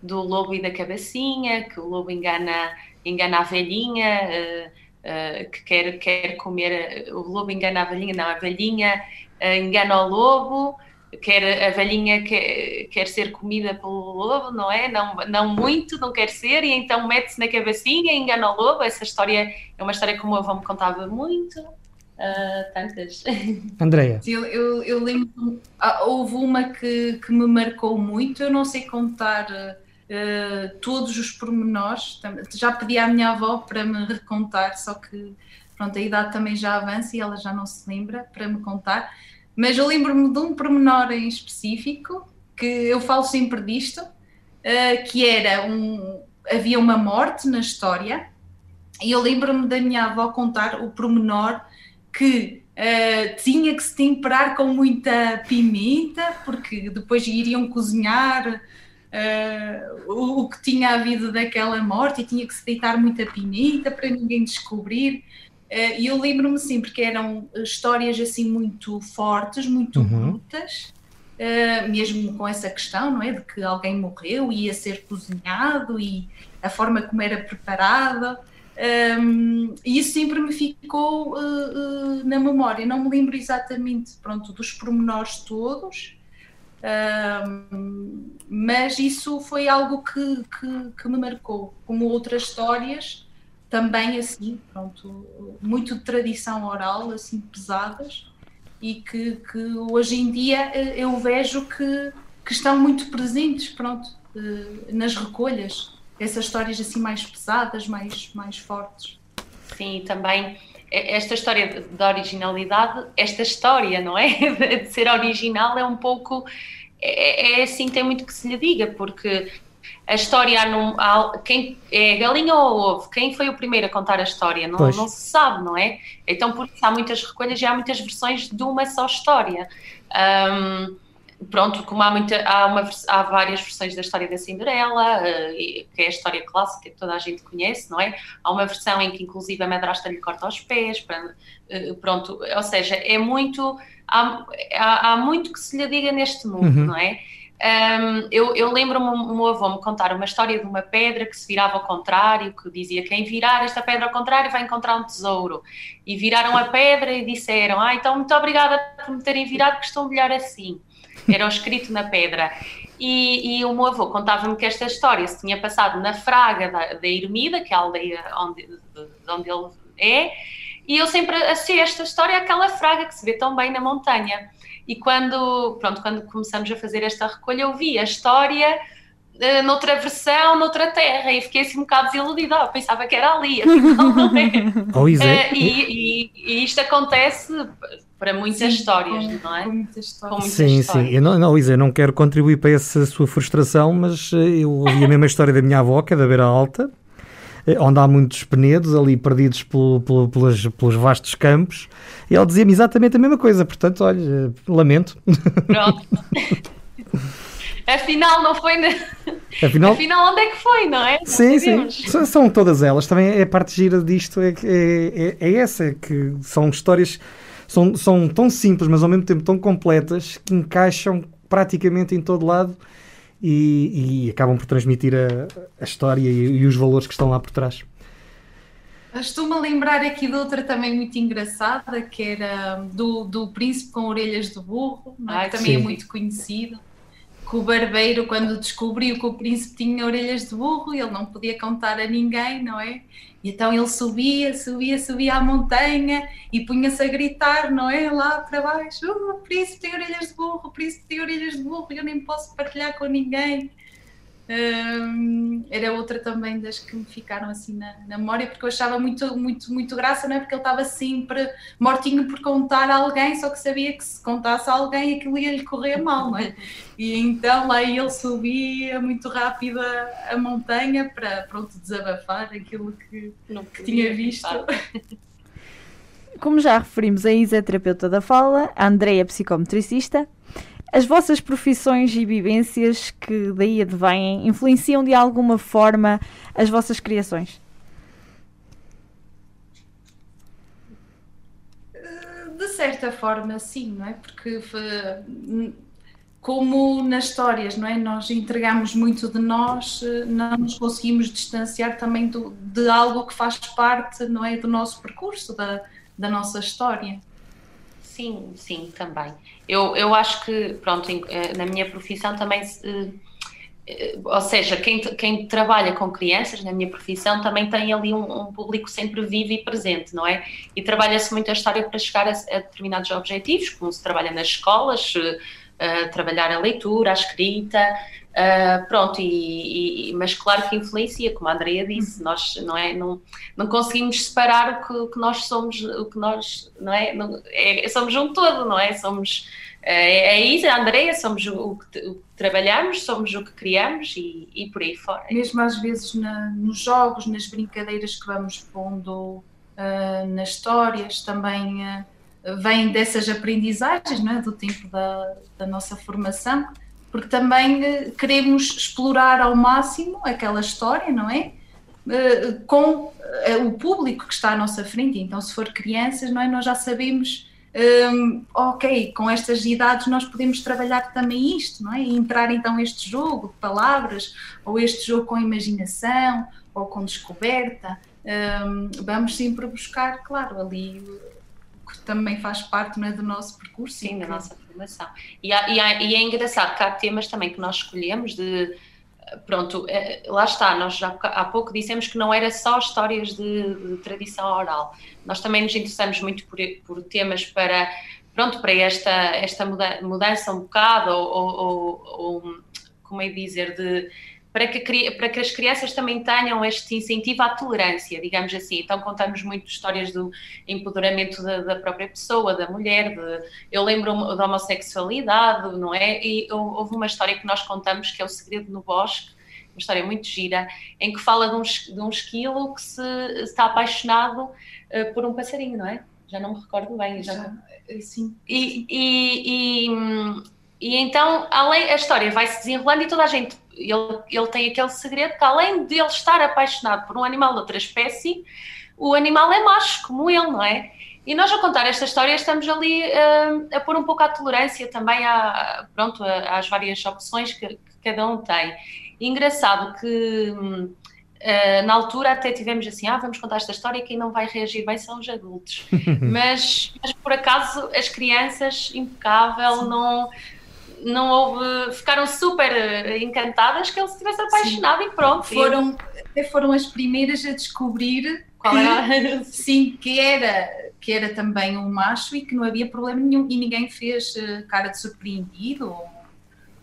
do lobo e da cabecinha, que o lobo engana engana a velhinha, uh, uh, que quer, quer comer, o lobo engana a velhinha, não, a velhinha uh, engana o lobo, quer, a velhinha quer, quer ser comida pelo lobo, não é? Não, não muito, não quer ser, e então mete-se na cabecinha e engana o lobo. Essa história é uma história que o meu avô me contava muito. Uh, tantas. Andréia. Eu, eu, eu lembro, ah, houve uma que, que me marcou muito, eu não sei contar uh, todos os pormenores. Já pedi à minha avó para me recontar, só que pronto, a idade também já avança e ela já não se lembra para me contar. Mas eu lembro-me de um pormenor em específico, que eu falo sempre disto, uh, que era um. Havia uma morte na história, e eu lembro-me da minha avó contar o pormenor que uh, tinha que se temperar com muita pimenta, porque depois iriam cozinhar uh, o, o, que tinha havido daquela morte e tinha que se deitar muita pimenta para ninguém descobrir. Uh, e eu lembro-me sempre que eram histórias assim muito fortes, muito uhum. brutas, uh, mesmo com essa questão, não é? De que alguém morreu e ia ser cozinhado e a forma como era preparado. Um, e isso sempre me ficou uh, uh, na memória. Não me lembro exatamente pronto, dos pormenores todos, um, mas isso foi algo que, que, que, me marcou, como outras histórias, também assim, pronto, muito de tradição oral, assim, pesadas, e que, que hoje em dia eh, eu vejo que, que estão muito presentes, pronto, eh, nas recolhas essas histórias assim mais pesadas, mais, mais fortes. Sim, também esta história da originalidade, esta história, não é? De ser original é um pouco. É, é assim, tem muito que se lhe diga, porque a história há, quem é galinha ou ovo? Quem foi o primeiro a contar a história? Não, não, se sabe, não é? Então por isso há muitas recolhas e há muitas versões de uma só história. Um, pronto, como há, muita, há, uma, há várias versões da história da Cinderela, uh, que é a história clássica que toda a gente conhece, não é? Há uma versão em que inclusive a madrasta lhe corta os pés, uh, pronto, ou seja, é muito, há, há, há, muito que se lhe diga neste mundo, uhum. não é? Um, eu, eu lembro-me, o meu avô me contar uma história de uma pedra que se virava ao contrário, que dizia quem virar esta pedra ao contrário vai encontrar um tesouro. E viraram a pedra e disseram, ah, então muito obrigada por me terem virado, que estou melhor assim era o escrito na pedra. E, e o meu avô contava-me que esta história se tinha passado na Fraga da, da Ermida, que é a aldeia onde, de, de onde ele é, e eu sempre associei esta história àquela Fraga que se vê tão bem na montanha. E quando, pronto, quando começamos a fazer esta recolha, eu vi a história uh, noutra versão, noutra terra, e fiquei assim um bocado desiludida. Oh, pensava que era ali, afinal não é. Oh, uh, e, e, e, isto acontece para muitas sim, histórias, com, não é? Com muitas histórias. Com sim, histórias. sim. Eu não, não, Isa, eu não quero contribuir para essa sua frustração, mas eh, eu ouvi a mesma história da minha avó, que é da Beira Alta, eh, onde há muitos penedos ali perdidos pelo, pelo, pelos, pelos vastos campos, e ela dizia-me exatamente a mesma coisa, portanto, olha, eh, lamento. Pronto. Afinal, não foi. Na... Afinal... Afinal, onde é que foi, não é? Não sim, sim. São todas elas. Também é a parte gira disto, é, é, é, é essa, que são histórias são, são tão simples, mas ao mesmo tempo tão completas, que encaixam praticamente em todo lado e, e acabam por transmitir a, a história e, e, os valores que estão lá por trás. Estou-me a lembrar aqui de outra também muito engraçada, que era do, do Príncipe com Orelhas de Burro, é? que também é sim. é muito conhecido que o barbeiro, quando descobriu que o príncipe tinha orelhas de burro, ele não podia contar a ninguém, não é? E então ele subia, subia, subia à montanha e punha-se a gritar, não é? Lá para baixo: oh, o príncipe tem orelhas de burro, o príncipe tem orelhas de burro, eu nem posso partilhar com ninguém. Era outra também das que me ficaram assim na, na, memória, porque eu achava muito, muito, muito graça, não é? Porque ele estava sempre mortinho por contar a alguém, só que sabia que se contasse a alguém aquilo ia lhe correr mal, não é? E então lá ele subia muito rápido a, a montanha para pronto, desabafar aquilo que, que tinha visto. Como já referimos, a Isa é terapeuta da fala, a Andrea é psicometricista as vossas profissões e vivências que daí advêm influenciam de alguma forma as vossas criações? De certa forma, sim, não é? Porque como nas histórias, não é? Nós entregamos muito de nós, não nos conseguimos distanciar também do, de algo que faz parte, não é, do nosso percurso, da, da nossa história. Sim, sim, também. Eu, eu acho que, pronto, eh, na minha profissão também, eh, eh, ou seja, quem, quem trabalha com crianças, na minha profissão, também tem ali um, um público sempre vivo e presente, não é? E trabalha-se muito a história para chegar a, a, determinados objetivos, como se trabalha nas escolas, uh, trabalhar a leitura, a escrita, Uh, pronto, e, e, mas claro que influencia, como a Andrea disse, nós não, é, não, não conseguimos separar o que, que nós somos, o que nós, não é, não, é somos um todo, não é? Somos, é, é isso, a Andrea, somos o, que, o que trabalhamos, somos o que criamos e, e por aí fora. Mesmo às vezes na, nos jogos, nas brincadeiras que vamos pondo uh, nas histórias, também uh, vem dessas aprendizagens, não é? Do tempo da, da nossa formação porque também eh, queremos explorar ao máximo aquela história, não é? Eh, com eh, o público que está à nossa frente. Então, se for crianças, não é? Nós já sabemos, um, ok, com estas idades nós podemos trabalhar também isto, não é? E entrar então este jogo de palavras, ou este jogo com imaginação, ou com descoberta. um, vamos sempre buscar, claro, ali que também faz parte né, do nosso percurso. Sim, da nossa E, há, e, há, e, é engraçado que há temas também que nós escolhemos de. Pronto, é, lá está, nós já há pouco dissemos que não era só histórias de, de tradição oral. Nós também nos interessamos muito por, por temas para, pronto, para esta, esta mudança um bocado, ou, ou, ou como é dizer, de para que, para que as crianças também tenham este incentivo à tolerância, digamos assim. Então contamos muito histórias do empoderamento da, da própria pessoa, da mulher, de, eu lembro da homossexualidade, não é? E houve uma história que nós contamos que é o Segredo no Bosque, uma história muito gira, em que fala de um, de um esquilo que se, está apaixonado uh, por um passarinho, não é? Já não me recordo bem. Já, já sim. E, e, e, e, então, além, a história vai se desenrolando e toda a gente ele, ele tem aquele segredo que, além de ele estar apaixonado por um animal de outra espécie, o animal é macho, como ele, não é? E nós, a contar esta história, estamos ali uh, a pôr um pouco a tolerância também à, pronto, às várias opções que, que cada um tem. E engraçado que. Uh, na altura até tivemos assim, ah, vamos contar esta história e quem não vai reagir bem são os adultos. mas, mas, por acaso as crianças, impecável, Sim. não, não houve. ficaram super eh, encantadas que ele se estivesse apaixonado sim. e pronto. Foram, até foram as primeiras a descobrir qual era. sim, que era, que era também um macho e que não havia problema nenhum e ninguém fez eh, cara de surpreendido. Ou,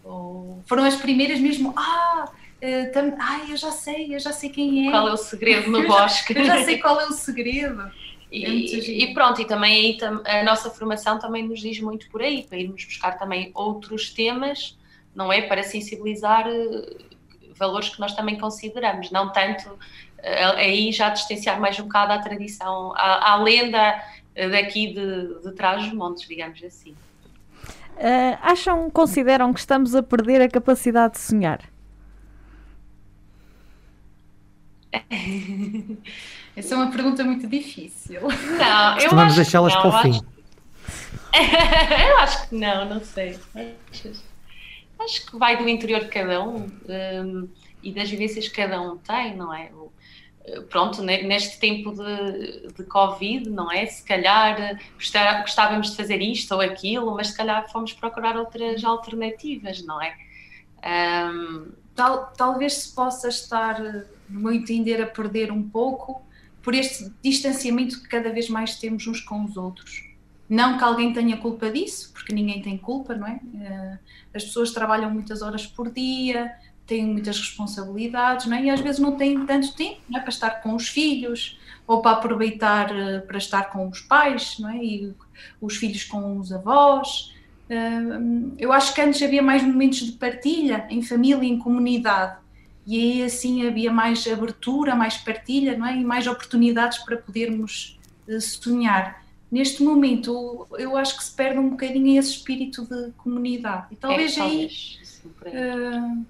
ou... Foram as primeiras mesmo. Ah! Uh, tam... Ai, eu já sei, eu já sei quem é. Qual é o segredo no bosque? eu já sei qual é o segredo. E, e, pronto, e também aí a nossa formação também nos diz muito por aí, para irmos buscar também outros temas, não é? Para sensibilizar eh, valores que nós também consideramos, não tanto eh, aí já distanciar mais um bocado a tradição, a, a lenda eh, daqui de, de trás dos montes, digamos assim. Uh, acham, consideram que estamos a perder a capacidade de sonhar? Essa é uma pergunta muito difícil. Não, eu Vamos deixá-las para o fim. eu acho que não, não sei. Acho, acho que vai do interior de cada um, um e das vivências que cada um tem, não é? Pronto, neste tempo de, de Covid, não é? Se calhar gostávamos de fazer isto ou aquilo, mas se calhar fomos procurar outras alternativas, não é? Um, Tal, talvez se possa estar, no meu entender, a perder um pouco por este distanciamento que cada vez mais temos uns com os outros. Não que alguém tenha culpa disso, porque ninguém tem culpa, não é? Eh, as pessoas trabalham muitas horas por dia, têm muitas responsabilidades, não é? E às vezes não têm tanto tempo é? para estar com os filhos ou para aproveitar eh, para estar com os pais, não é? E os filhos com os avós. Eh, eu acho que antes havia mais momentos de partilha em família, em comunidade e aí assim havia mais abertura, mais partilha, não é? E mais oportunidades para podermos uh, sonhar. Neste momento, eu acho que se perde um bocadinho esse espírito de comunidade. E talvez é, aí. uh,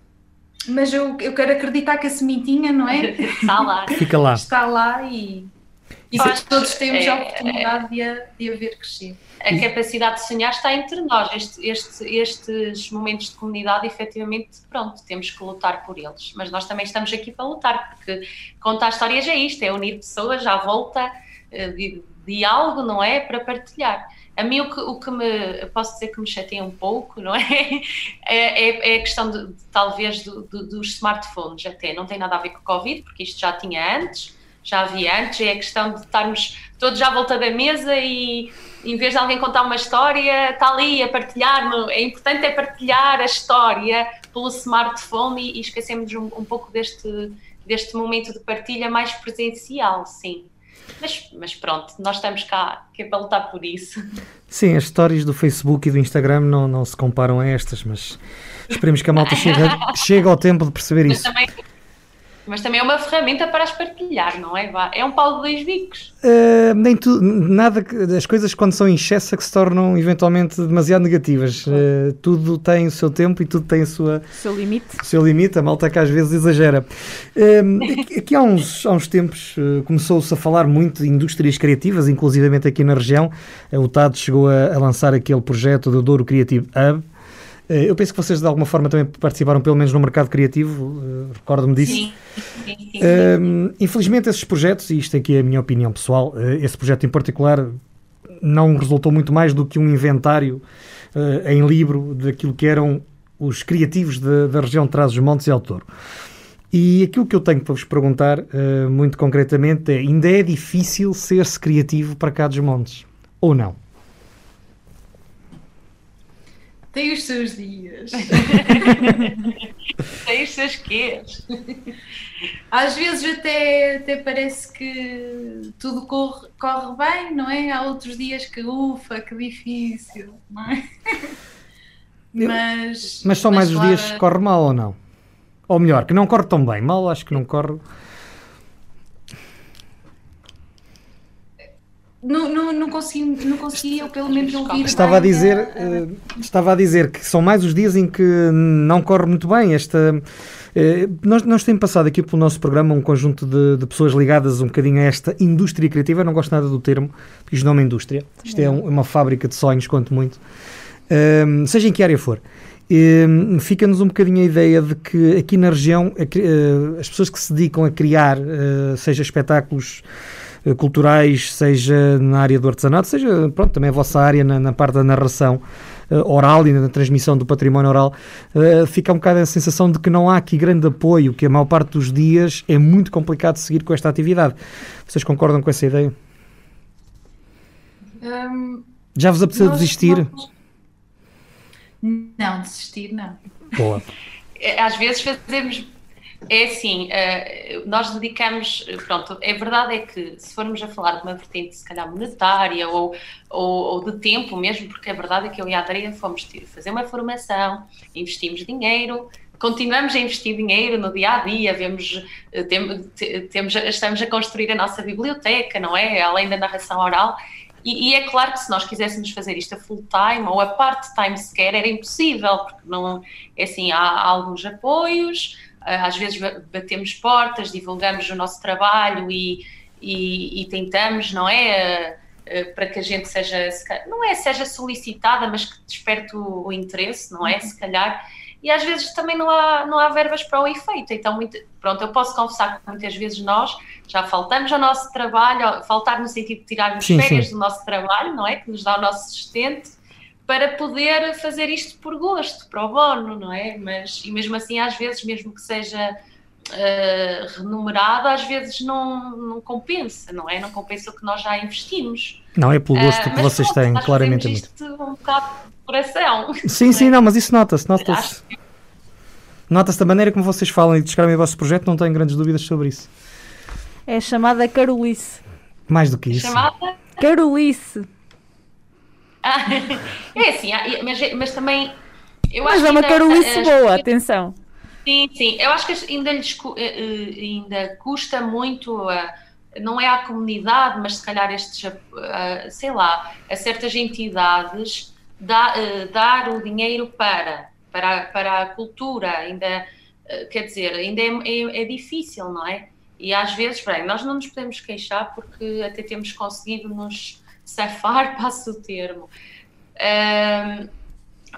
mas eu, eu quero acreditar que a sementinha, não é? Está lá. Fica lá. Está lá e, e todos temos é, a oportunidade de a, de a ver crescer a capacidade de sonhar está entre nós. Este, este, estes momentos de comunidade, efetivamente, pronto, temos que lutar por eles. Mas nós também estamos aqui para lutar, porque contar histórias é isto, é unir pessoas à volta eh, de, algo, não é? Para partilhar. A mim o que, o que me, posso dizer que me chateia um pouco, não é? É, é, é a questão de, de talvez do, do, dos smartphones até, não tem nada a ver com o Covid, porque isto já tinha antes, já havia antes, é a questão de estarmos todos à volta da mesa e em vez de alguém contar uma história, está ali a partilhar, é importante é partilhar a história pelo smartphone e, e esquecemos um, um, pouco deste, deste momento de partilha mais presencial, sim. Mas, mas pronto, nós estamos cá que é para lutar por isso. Sim, as histórias do Facebook e do Instagram não, não se comparam a estas, mas esperemos que a malta chegue, chegue ao tempo de perceber mas isso. Também mas também é uma ferramenta para as partilhar, não é? É um pau de dois bicos. Uh, nem tu, nada, as coisas quando são em excesso é que se tornam eventualmente demasiado negativas. Uh, tudo tem o seu tempo e tudo tem a sua, o seu limite. O seu limite, a malta que às vezes exagera. Uh, aqui há uns, há uns tempos começou-se a falar muito de indústrias criativas, inclusivamente aqui na região. o TAD chegou a, a lançar aquele projeto do Douro Creative Hub Eh, eu penso que vocês de alguma forma também participaram pelo menos no mercado criativo, uh, recordo-me disso. Sim, sim, sim, uh, infelizmente esses projetos, e isto aqui é a minha opinião pessoal, uh, esse projeto em particular não resultou muito mais do que um inventário em livro daquilo que eram os criativos de, da região de Trás-os-Montes e Alto E aquilo que eu tenho para vos perguntar, muito concretamente, é: ainda é difícil ser-se criativo para cá dos montes? Ou não? Tem os seus dias. Tem os seus quês. Às vezes até, até parece que tudo corre, corre bem, não é? Há outros dias que ufa, que difícil, não é? Mas, mas são mas mais os dias que corre mal ou não? Ou melhor, que não corre tão bem. Mal acho que não corre. Não, não, não, consegui, não consegui eu pelo menos ouvir estava a dizer uh, estava a dizer que são mais os dias em que não corre muito bem esta uh, nós, nós temos passado aqui pelo nosso programa um conjunto de, de, pessoas ligadas um bocadinho a esta indústria criativa. Eu não gosto nada do termo porque isto não é uma indústria isto é um, uma fábrica de sonhos quanto muito. Uh, seja em que área for. Fica-nos um bocadinho a ideia de que aqui na região as pessoas que se dedicam a criar seja espetáculos eh, culturais, seja na área do artesanato, seja pronto, também a vossa área na, na parte da narração uh, oral e na transmissão do património oral, uh, fica um bocado a sensação de que não há aqui grande apoio, que a maior parte dos dias é muito complicado seguir com esta atividade. Vocês concordam com essa ideia? Um, Já vos apeteceu desistir? Não, desistir não. Boa. Às vezes fazemos é assim, uh, nós dedicamos, pronto, é verdade é que se formos a falar de uma vertente se calhar monetária ou, ou, ou de tempo mesmo, porque a verdade é que eu e a Adria fomos fazer uma formação, investimos dinheiro, continuamos a investir dinheiro no dia a dia, vemos, eh, temos, estamos a construir a nossa biblioteca, não é? Além da narração oral. E, e, é claro que se nós quiséssemos fazer isto a full time ou a part time sequer era impossível, porque não é assim, há, há alguns apoios, às vezes batemos portas, divulgamos o nosso trabalho e, e, e tentamos, não é? Uh, para que a gente seja, não é seja solicitada, mas que desperte o, o interesse, não é? Uhum. Se calhar. E às vezes também não há, não há verbas para o efeito. Então, muito, pronto, eu posso confessar que muitas vezes nós já faltamos ao nosso trabalho, faltar no sentido de tirarmos sim, férias sim. do nosso trabalho, não é? Que nos dá o nosso sustento para poder fazer isto por gosto, para o bono, não é? Mas, e mesmo assim, às vezes, mesmo que seja uh, remunerado, às vezes não, não compensa, não é? Não compensa o que nós já investimos. Não, é pelo gosto uh, que vocês têm, claramente. Isto um bocado de coração. Sim, sim, é? não, mas isso nota-se, nota-se. Nota-se da maneira como vocês falam e descrevem o vosso projeto, não tenho grandes dúvidas sobre isso. É chamada Carolice. Mais do que isso. Chamada? Carolice. Ah, é assim, mas, mas também. Eu mas acho é uma carolice boa, atenção. Sim, sim. Eu acho que ainda, lhes, eh, eh, ainda custa muito, a, não é à comunidade, mas se calhar estes, a, sei lá, a certas entidades, dar, eh, dar o dinheiro para, para, para a cultura. Ainda, quer dizer, ainda é, é, é difícil, não é? E às vezes, bem, nós não nos podemos queixar porque até temos conseguido nos safar, passo o termo. Um,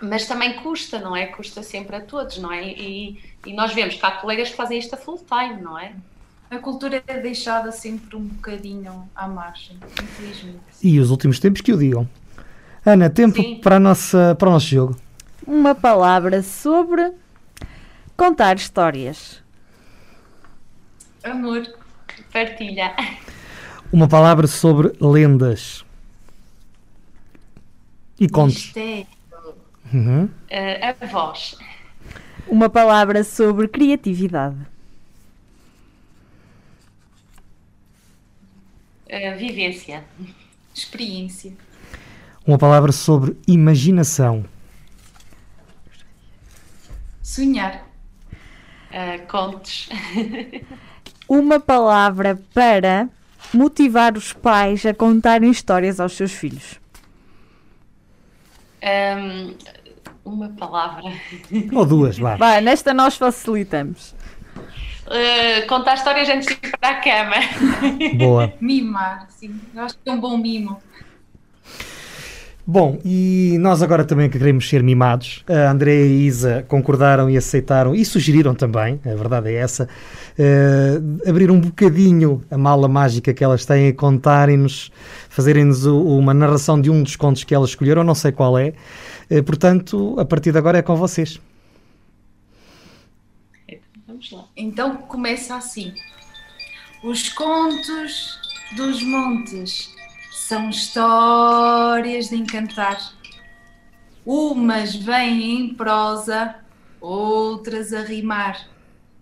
mas também custa, não é? Custa sempre a todos, não é? E, e, nós vemos que há colegas que fazem isto a full time, não é? A cultura é deixada sempre um bocadinho à margem, infelizmente. E os últimos tempos que o digam. Ana, tempo para, a nossa, para o nosso jogo. Uma palavra sobre contar histórias. Amor, partilha. Uma palavra sobre lendas. E contos. Uhum. Uh, a voz. Uma palavra sobre criatividade. Uh, vivência. Experiência. Uma palavra sobre imaginação. Sonhar. Uh, contos. Uma palavra para motivar os pais a contarem histórias aos seus filhos. Um, uma palavra. Ou duas, vá. Vai, nesta nós facilitamos. Uh, contar histórias antes de ir para a cama. Boa. Mimar, sim. Eu acho que é um bom mimo. Bom, e nós agora também que queremos ser mimados. A André e a Isa concordaram e aceitaram e sugeriram também, a verdade é essa, uh, abrir um bocadinho a mala mágica que elas têm a contarem-nos, fazerem-nos uma narração de um dos contos que elas escolheram, não sei qual é. Uh, portanto, a partir de agora é com vocês. Vamos lá. Então começa assim. Os contos dos montes são histórias de encantar. Umas vêm em prosa, outras a rimar.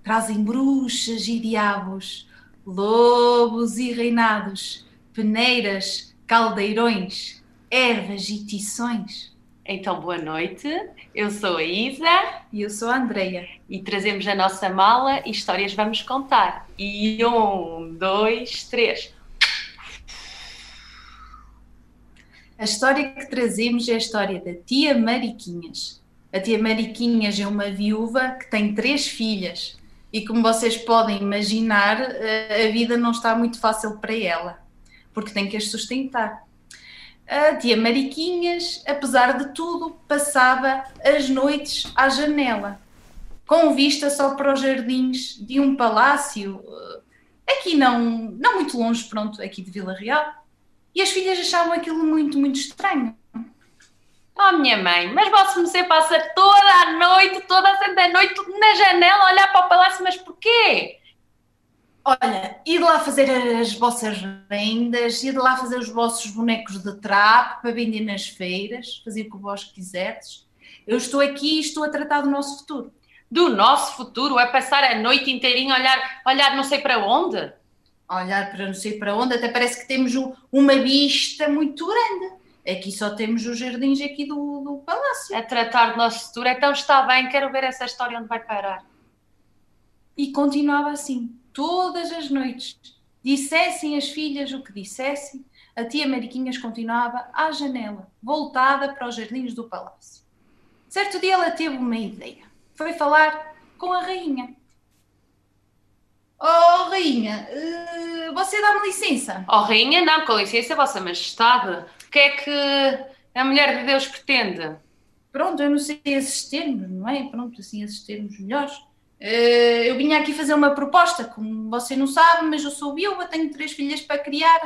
Trazem bruxas e diabos, lobos e reinados, peneiras, caldeirões, ervas e tições. Então, boa noite. Eu sou a Isa. E eu sou a Andreia. E trazemos a nossa mala e histórias vamos contar. E um, dois, três. A história que trazemos é a história da tia Mariquinhas. A tia Mariquinhas é uma viúva que tem três filhas e, como vocês podem imaginar, a vida não está muito fácil para ela, porque tem que as sustentar. A tia Mariquinhas, apesar de tudo, passava as noites à janela, com vista só para os jardins de um palácio, aqui não, não muito longe, pronto, aqui de Vila Real e as filhas achavam aquilo muito, muito estranho. Oh, minha mãe, mas você passa toda a noite, toda a santa noite, na janela, a olhar para o palácio, mas porquê? Olha, ir lá fazer as vossas rendas, ir lá fazer os vossos bonecos de trapo para vender nas feiras, fazer o que vós quiserdes. Eu estou aqui e estou a tratar do nosso futuro. Do nosso futuro? É passar a noite inteirinha a olhar, olhar não sei para onde? olhar para não sei para onde, até parece que temos uma vista muito grande. Aqui só temos os jardins aqui do, do palácio. A tratar do nosso futuro, então está bem, quero ver essa história onde vai parar. E continuava assim, todas as noites. Dissessem as filhas o que dissessem, a tia Mariquinhas continuava à janela, voltada para os jardins do palácio. Certo dia ela teve uma ideia. Foi falar com a rainha. Oh, rainha, uh, você dá-me licença? Oh, rainha, não, com licença, vossa majestade. O que é que a mulher de Deus pretende? Pronto, eu não sei esses termos, não é? Pronto, assim, esses termos melhores. Uh, eu vinha aqui fazer uma proposta, como você não sabe, mas eu sou viúva, tenho três filhas para criar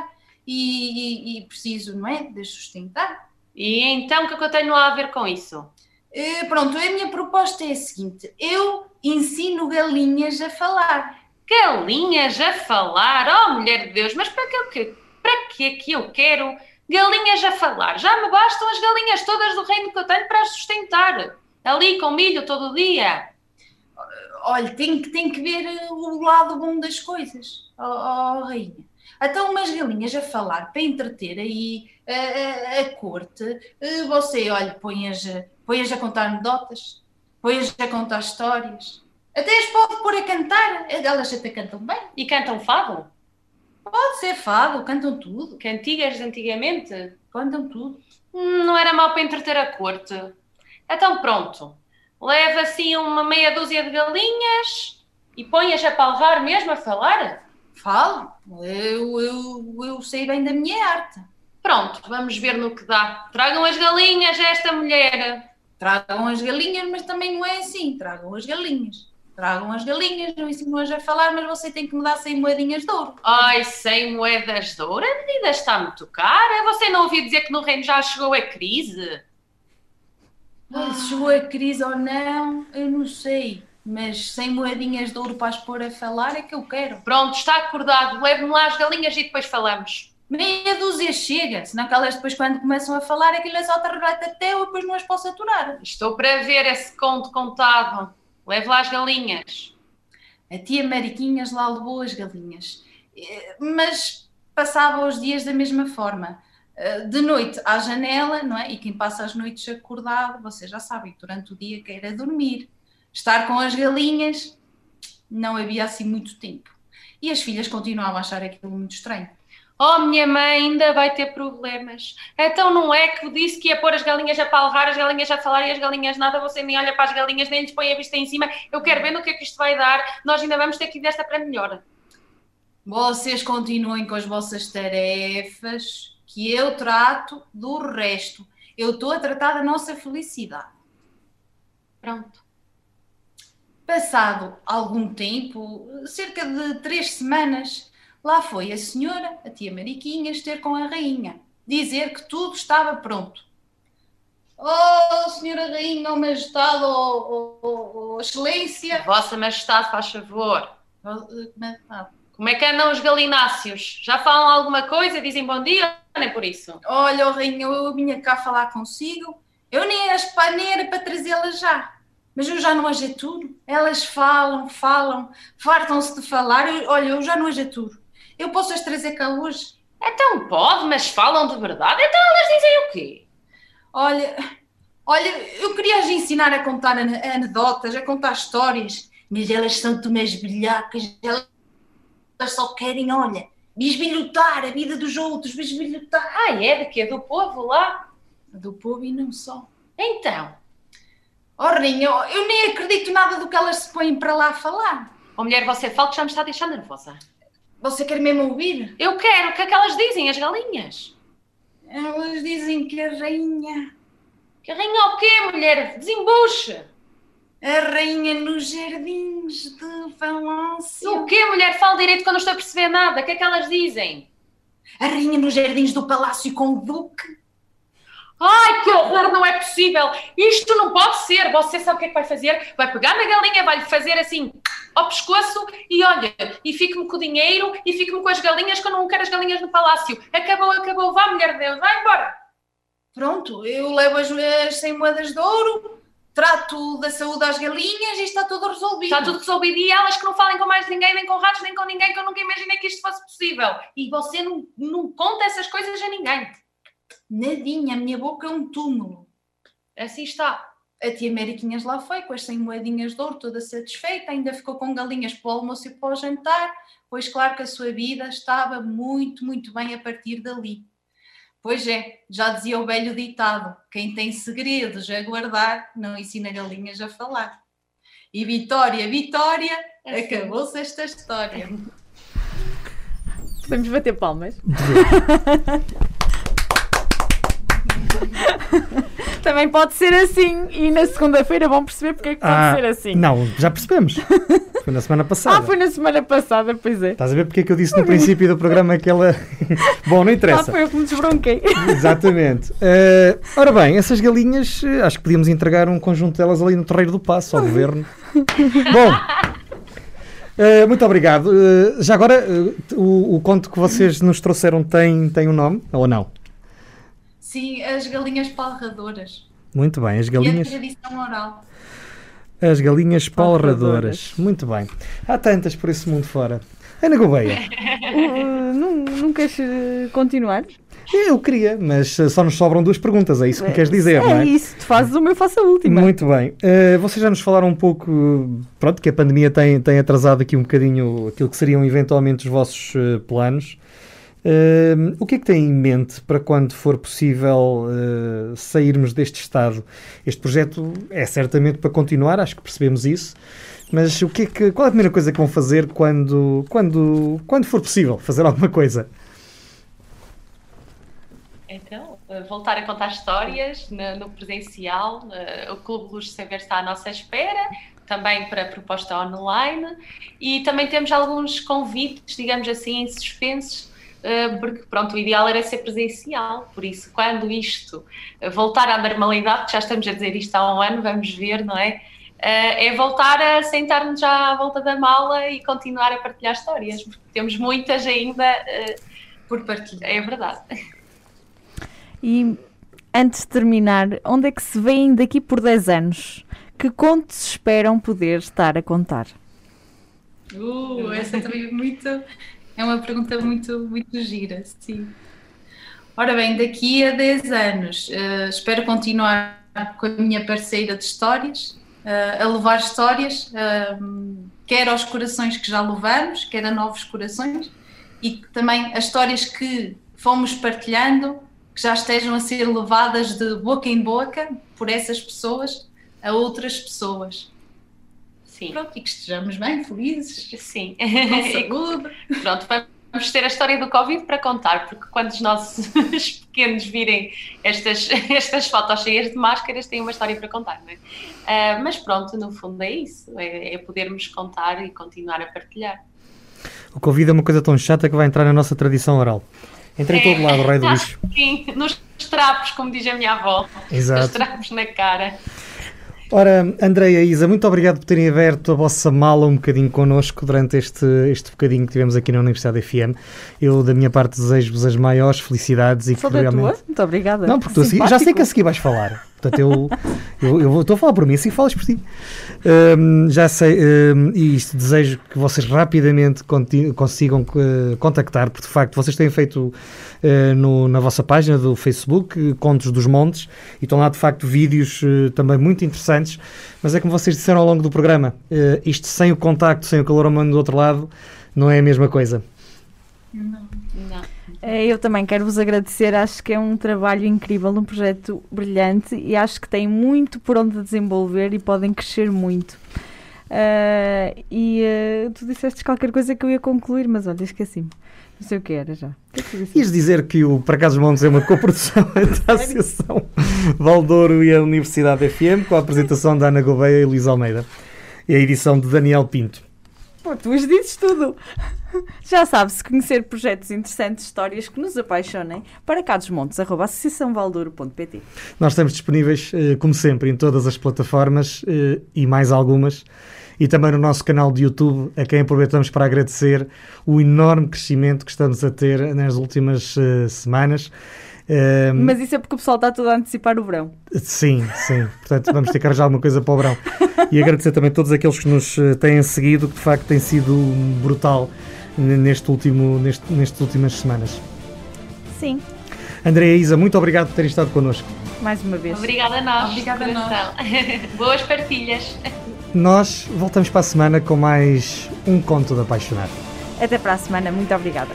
e, e, e preciso, não é, de sustentar. E então, o que é que eu tenho a ver com isso? Uh, pronto, a minha proposta é a seguinte: eu ensino galinhas a falar. Galinhas a falar? Oh, mulher de Deus, mas para que, para que é que eu quero galinhas a falar? Já me bastam as galinhas todas do reino que eu tenho para sustentar. Ali com milho todo dia. Olha, tem, tem que ver eh, o lado bom das coisas, oh, oh rainha. Então, umas galinhas a falar para entreter aí a, a, a corte, eh, você, olha, põe-as põe a contar anedotas, põe-as a contar histórias, até as pode pôr a cantar, elas até cantam bem. E cantam fado? Pode ser fado, cantam tudo. Cantigas de antigamente? Cantam tudo. Não era mal para entreter a corte. Então pronto, leva assim uma meia dúzia de galinhas e põe-as a palvar mesmo a falar? Falo, eu, eu, eu sei bem da minha arte. Pronto, vamos ver no que dá. Tragam as galinhas a esta mulher. Tragam as galinhas, mas também não é assim. Tragam as galinhas tragam as galinhas, eu ensino-as a falar, mas você tem que me dar 100 moedinhas de ouro. Ai, 100 moedas de ouro? A medida está muito cara. Você não ouviu dizer que no reino já chegou a crise? Ah, se chegou a crise ou não, eu não sei. Mas 100 moedinhas de ouro para as pôr a falar é que eu quero. Pronto, está acordado. Leve-me lá as galinhas e depois falamos. Meia dúzia chega, senão que elas depois quando começam a falar aquilo é só tarragata até eu depois não as posso aturar. Estou para ver esse conto contado. Leve lá as galinhas. A tia Mariquinhas lá levou as galinhas. Eh, mas passava os dias da mesma forma. Eh, de noite à janela, não é? E quem passa as noites acordado, vocês já sabem, durante o dia quer é dormir. Estar com as galinhas, não havia assim muito tempo. E as filhas continuavam a achar aquilo muito estranho. Oh, minha mãe ainda vai ter problemas. Então não é que disse que ia pôr as galinhas a palrar, as galinhas a falar e as galinhas nada, você nem olha para as galinhas, nem lhes põe a vista em cima. Eu quero ver no que é que isto vai dar. Nós ainda vamos ter que ir desta para melhor. Vocês continuem com as vossas tarefas, que eu trato do resto. eu estou a tratar da nossa felicidade. Pronto. Passado algum tempo, cerca de três semanas, lá foi a senhora, a tia Mariquinhas, ter com a rainha, dizer que tudo estava pronto. Oh, senhora rainha, oh majestade, oh, oh, oh excelência. Vossa majestade, faz favor. Como é que andam os galináceos? Já falam alguma coisa? Dizem bom dia? Não é por isso? Olha, oh, rainha, eu vinha cá falar consigo. Eu nem as paneira para trazê-las já. Mas eu já não ajeturo. Elas falam, falam, fartam-se de falar. Eu, olha, eu já não ajeturo. Eu posso as trazer cá hoje? Então pode, mas falam de verdade. Então elas dizem o quê? Olha, olha, eu queria as ensinar a contar anedotas, a contar histórias, mas elas são umas bilhacas, elas só querem, olha, bisbilhotar a vida dos outros, bisbilhotar. Ah, é? De quê? Do povo lá? Do povo e não só. Então? Oh, Rinha, eu nem acredito nada do que elas se põem para lá falar. Oh, mulher, você fala que já me está deixando nervosa. Você quer mesmo ouvir? Eu quero. O que é que elas dizem, as galinhas? Elas dizem que a rainha. Que a rainha o quê, mulher? Desembuche! A rainha nos jardins de Valência. O quê, mulher? Fala direito quando não estou a perceber nada. O que é que elas dizem? A rainha nos jardins do palácio com o duque. Ai, que horror, não é possível! Isto não pode ser! Você sabe o que é que vai fazer? Vai pegar na galinha, vai-lhe fazer assim ao pescoço e olha, e fique-me com o dinheiro e fique-me com as galinhas, que eu não quero as galinhas no palácio. Acabou, acabou, vá, mulher de Deus, vai embora! Pronto, eu levo as, as 100 moedas de ouro, trato da saúde às galinhas e está tudo resolvido. Está tudo resolvido e elas que não falem com mais ninguém, nem com ratos, nem com ninguém, que eu nunca imaginei que isto fosse possível. E você não, não conta essas coisas a ninguém. Nadinha, a minha boca é um túmulo. Assim está. A tia Mariquinhas lá foi, com as 100 moedinhas de ouro, toda satisfeita, ainda ficou com galinhas para o almoço e para o jantar, pois claro que a sua vida estava muito, muito bem a partir dali. Pois é, já dizia o velho ditado: quem tem segredos a guardar não ensina galinhas a falar. E Vitória, Vitória, é assim. acabou-se esta história. Podemos bater palmas. Também pode ser assim e na segunda-feira vão perceber porque é que pode ah, ser assim. Não, já percebemos. Foi na semana passada. Ah, foi na semana passada, pois é. Estás a ver porque é que eu disse no princípio do programa que ela. Bom, não interessa. Ah, foi eu que me desbronquei. Exatamente. Uh, ora bem, essas galinhas, eh, acho que podíamos entregar um conjunto delas ali no Terreiro do Passo, ao governo. Bom. Uh, muito obrigado. Uh, já agora, o, o conto que vocês nos trouxeram tem, tem um nome ou não? Sim, as galinhas palradoras. Muito bem, as galinhas. E a tradição oral. As galinhas palradoras. Muito bem. Há tantas por esse mundo fora. Ana Gouveia. uh, não, não queres eh, continuar? Eu queria, mas eh, só nos sobram duas perguntas, é isso que me queres dizer, é não é? É isso, tu fazes uma, eu faço a última. Muito bem. Uh, vocês já nos falaram um pouco, pronto, que a pandemia tem, tem atrasado aqui um bocadinho aquilo que seriam eventualmente os vossos uh, planos. Uh, o que é que tem em mente para quando for possível uh, sairmos deste estado? Este projeto é certamente para continuar, acho que percebemos isso. Mas o que é que, qual é a primeira coisa que vão fazer quando, quando, quando for possível fazer alguma coisa? Então, eh, voltar a contar histórias no, no presencial. Uh, o Clube Luz Saber está à nossa espera, também para proposta online. E também temos alguns convites, digamos assim, em suspensos porque pronto, o ideal era ser presencial, por isso quando isto voltar à normalidade, já estamos a dizer isto há um ano, vamos ver, não é? Eh, é voltar a sentar-nos já à volta da mala e continuar a partilhar histórias, porque temos muitas ainda eh, por partilhar, é verdade. E antes de terminar, onde é que se veem daqui por 10 anos? Que contos esperam poder estar a contar? Uh, essa também é muito é uma pergunta muito, muito gira, sim. Ora bem, daqui a 10 anos uh, espero continuar com a minha parceira de histórias, uh, a levar histórias, uh, quer aos corações que já levamos, quer a novos corações, e também as histórias que fomos partilhando, que já estejam a ser levadas de boca em boca por essas pessoas a outras pessoas. Sim. Pronto, e que estejamos bem, felizes. Sim. Com saúde. Pronto, vamos ter a história do Covid para contar, porque quando os nossos pequenos virem estas, estas fotos cheias de máscaras, têm uma história para contar, não é? Uh, mas pronto, no fundo é isso, é, é podermos contar e continuar a partilhar. O Covid é uma coisa tão chata que vai entrar na nossa tradição oral. Entra em é, todo lado, o rei do lixo. Sim, nos trapos, como diz a minha avó. Exato. Nos trapos na cara. Ora, Andréia e Isa, muito obrigado por terem aberto a vossa mala um bocadinho connosco durante este, este bocadinho que tivemos aqui na Universidade FM. Eu, da minha parte, desejo-vos as maiores felicidades e Só que realmente. Tua? Muito obrigada. Não, porque tu, já sei que a seguir vais falar. Portanto, eu, eu, eu estou a falar por mim, assim falas por ti. Um, já sei, um, e isto desejo que vocês rapidamente consigam uh, contactar, porque de facto vocês têm feito uh, no, na vossa página do Facebook, uh, Contos dos Montes, e estão lá de facto vídeos também muito interessantes, mas é como vocês disseram ao longo do programa, isto sem o contacto, sem o calor humano do outro lado, não é a mesma coisa. Não, não. É, eu também quero vos agradecer, acho que é um trabalho incrível, um projeto brilhante e acho que tem muito por onde desenvolver e podem crescer muito. Uh, e uh, tu disseste qualquer coisa que eu ia concluir, mas olha, esqueci-me. Não sei o que era já. Que é Ias dizer que o Para Casa Montes é uma coprodução entre a Associação Valdouro e a Universidade FM, com a apresentação da Ana Gouveia e Luís Almeida. E a edição de Daniel Pinto. Pô, tu as dizes tudo. Já sabe, se conhecer projetos interessantes, histórias que nos apaixonem, para cadosmontes.associaçãovaldouro.pt Nós estamos disponíveis, eh, como sempre, em todas as plataformas eh, e mais algumas e também no nosso canal de YouTube, a quem aproveitamos para agradecer o enorme crescimento que estamos a ter nas últimas uh, semanas. Um, Mas isso é porque o pessoal está todo a antecipar o verão. Sim, sim. Portanto, vamos ter que arranjar alguma coisa para o verão. E agradecer também a todos aqueles que nos eh, têm seguido, que de facto tem sido brutal neste último, neste, nestas últimas semanas. Sim. Andréa Isa, muito obrigado por terem estado connosco. Mais uma vez. Obrigada a nós. Obrigada a nós. Boas partilhas. Nós voltamos para a semana com mais um conto de apaixonado. Até para a semana. Muito obrigada.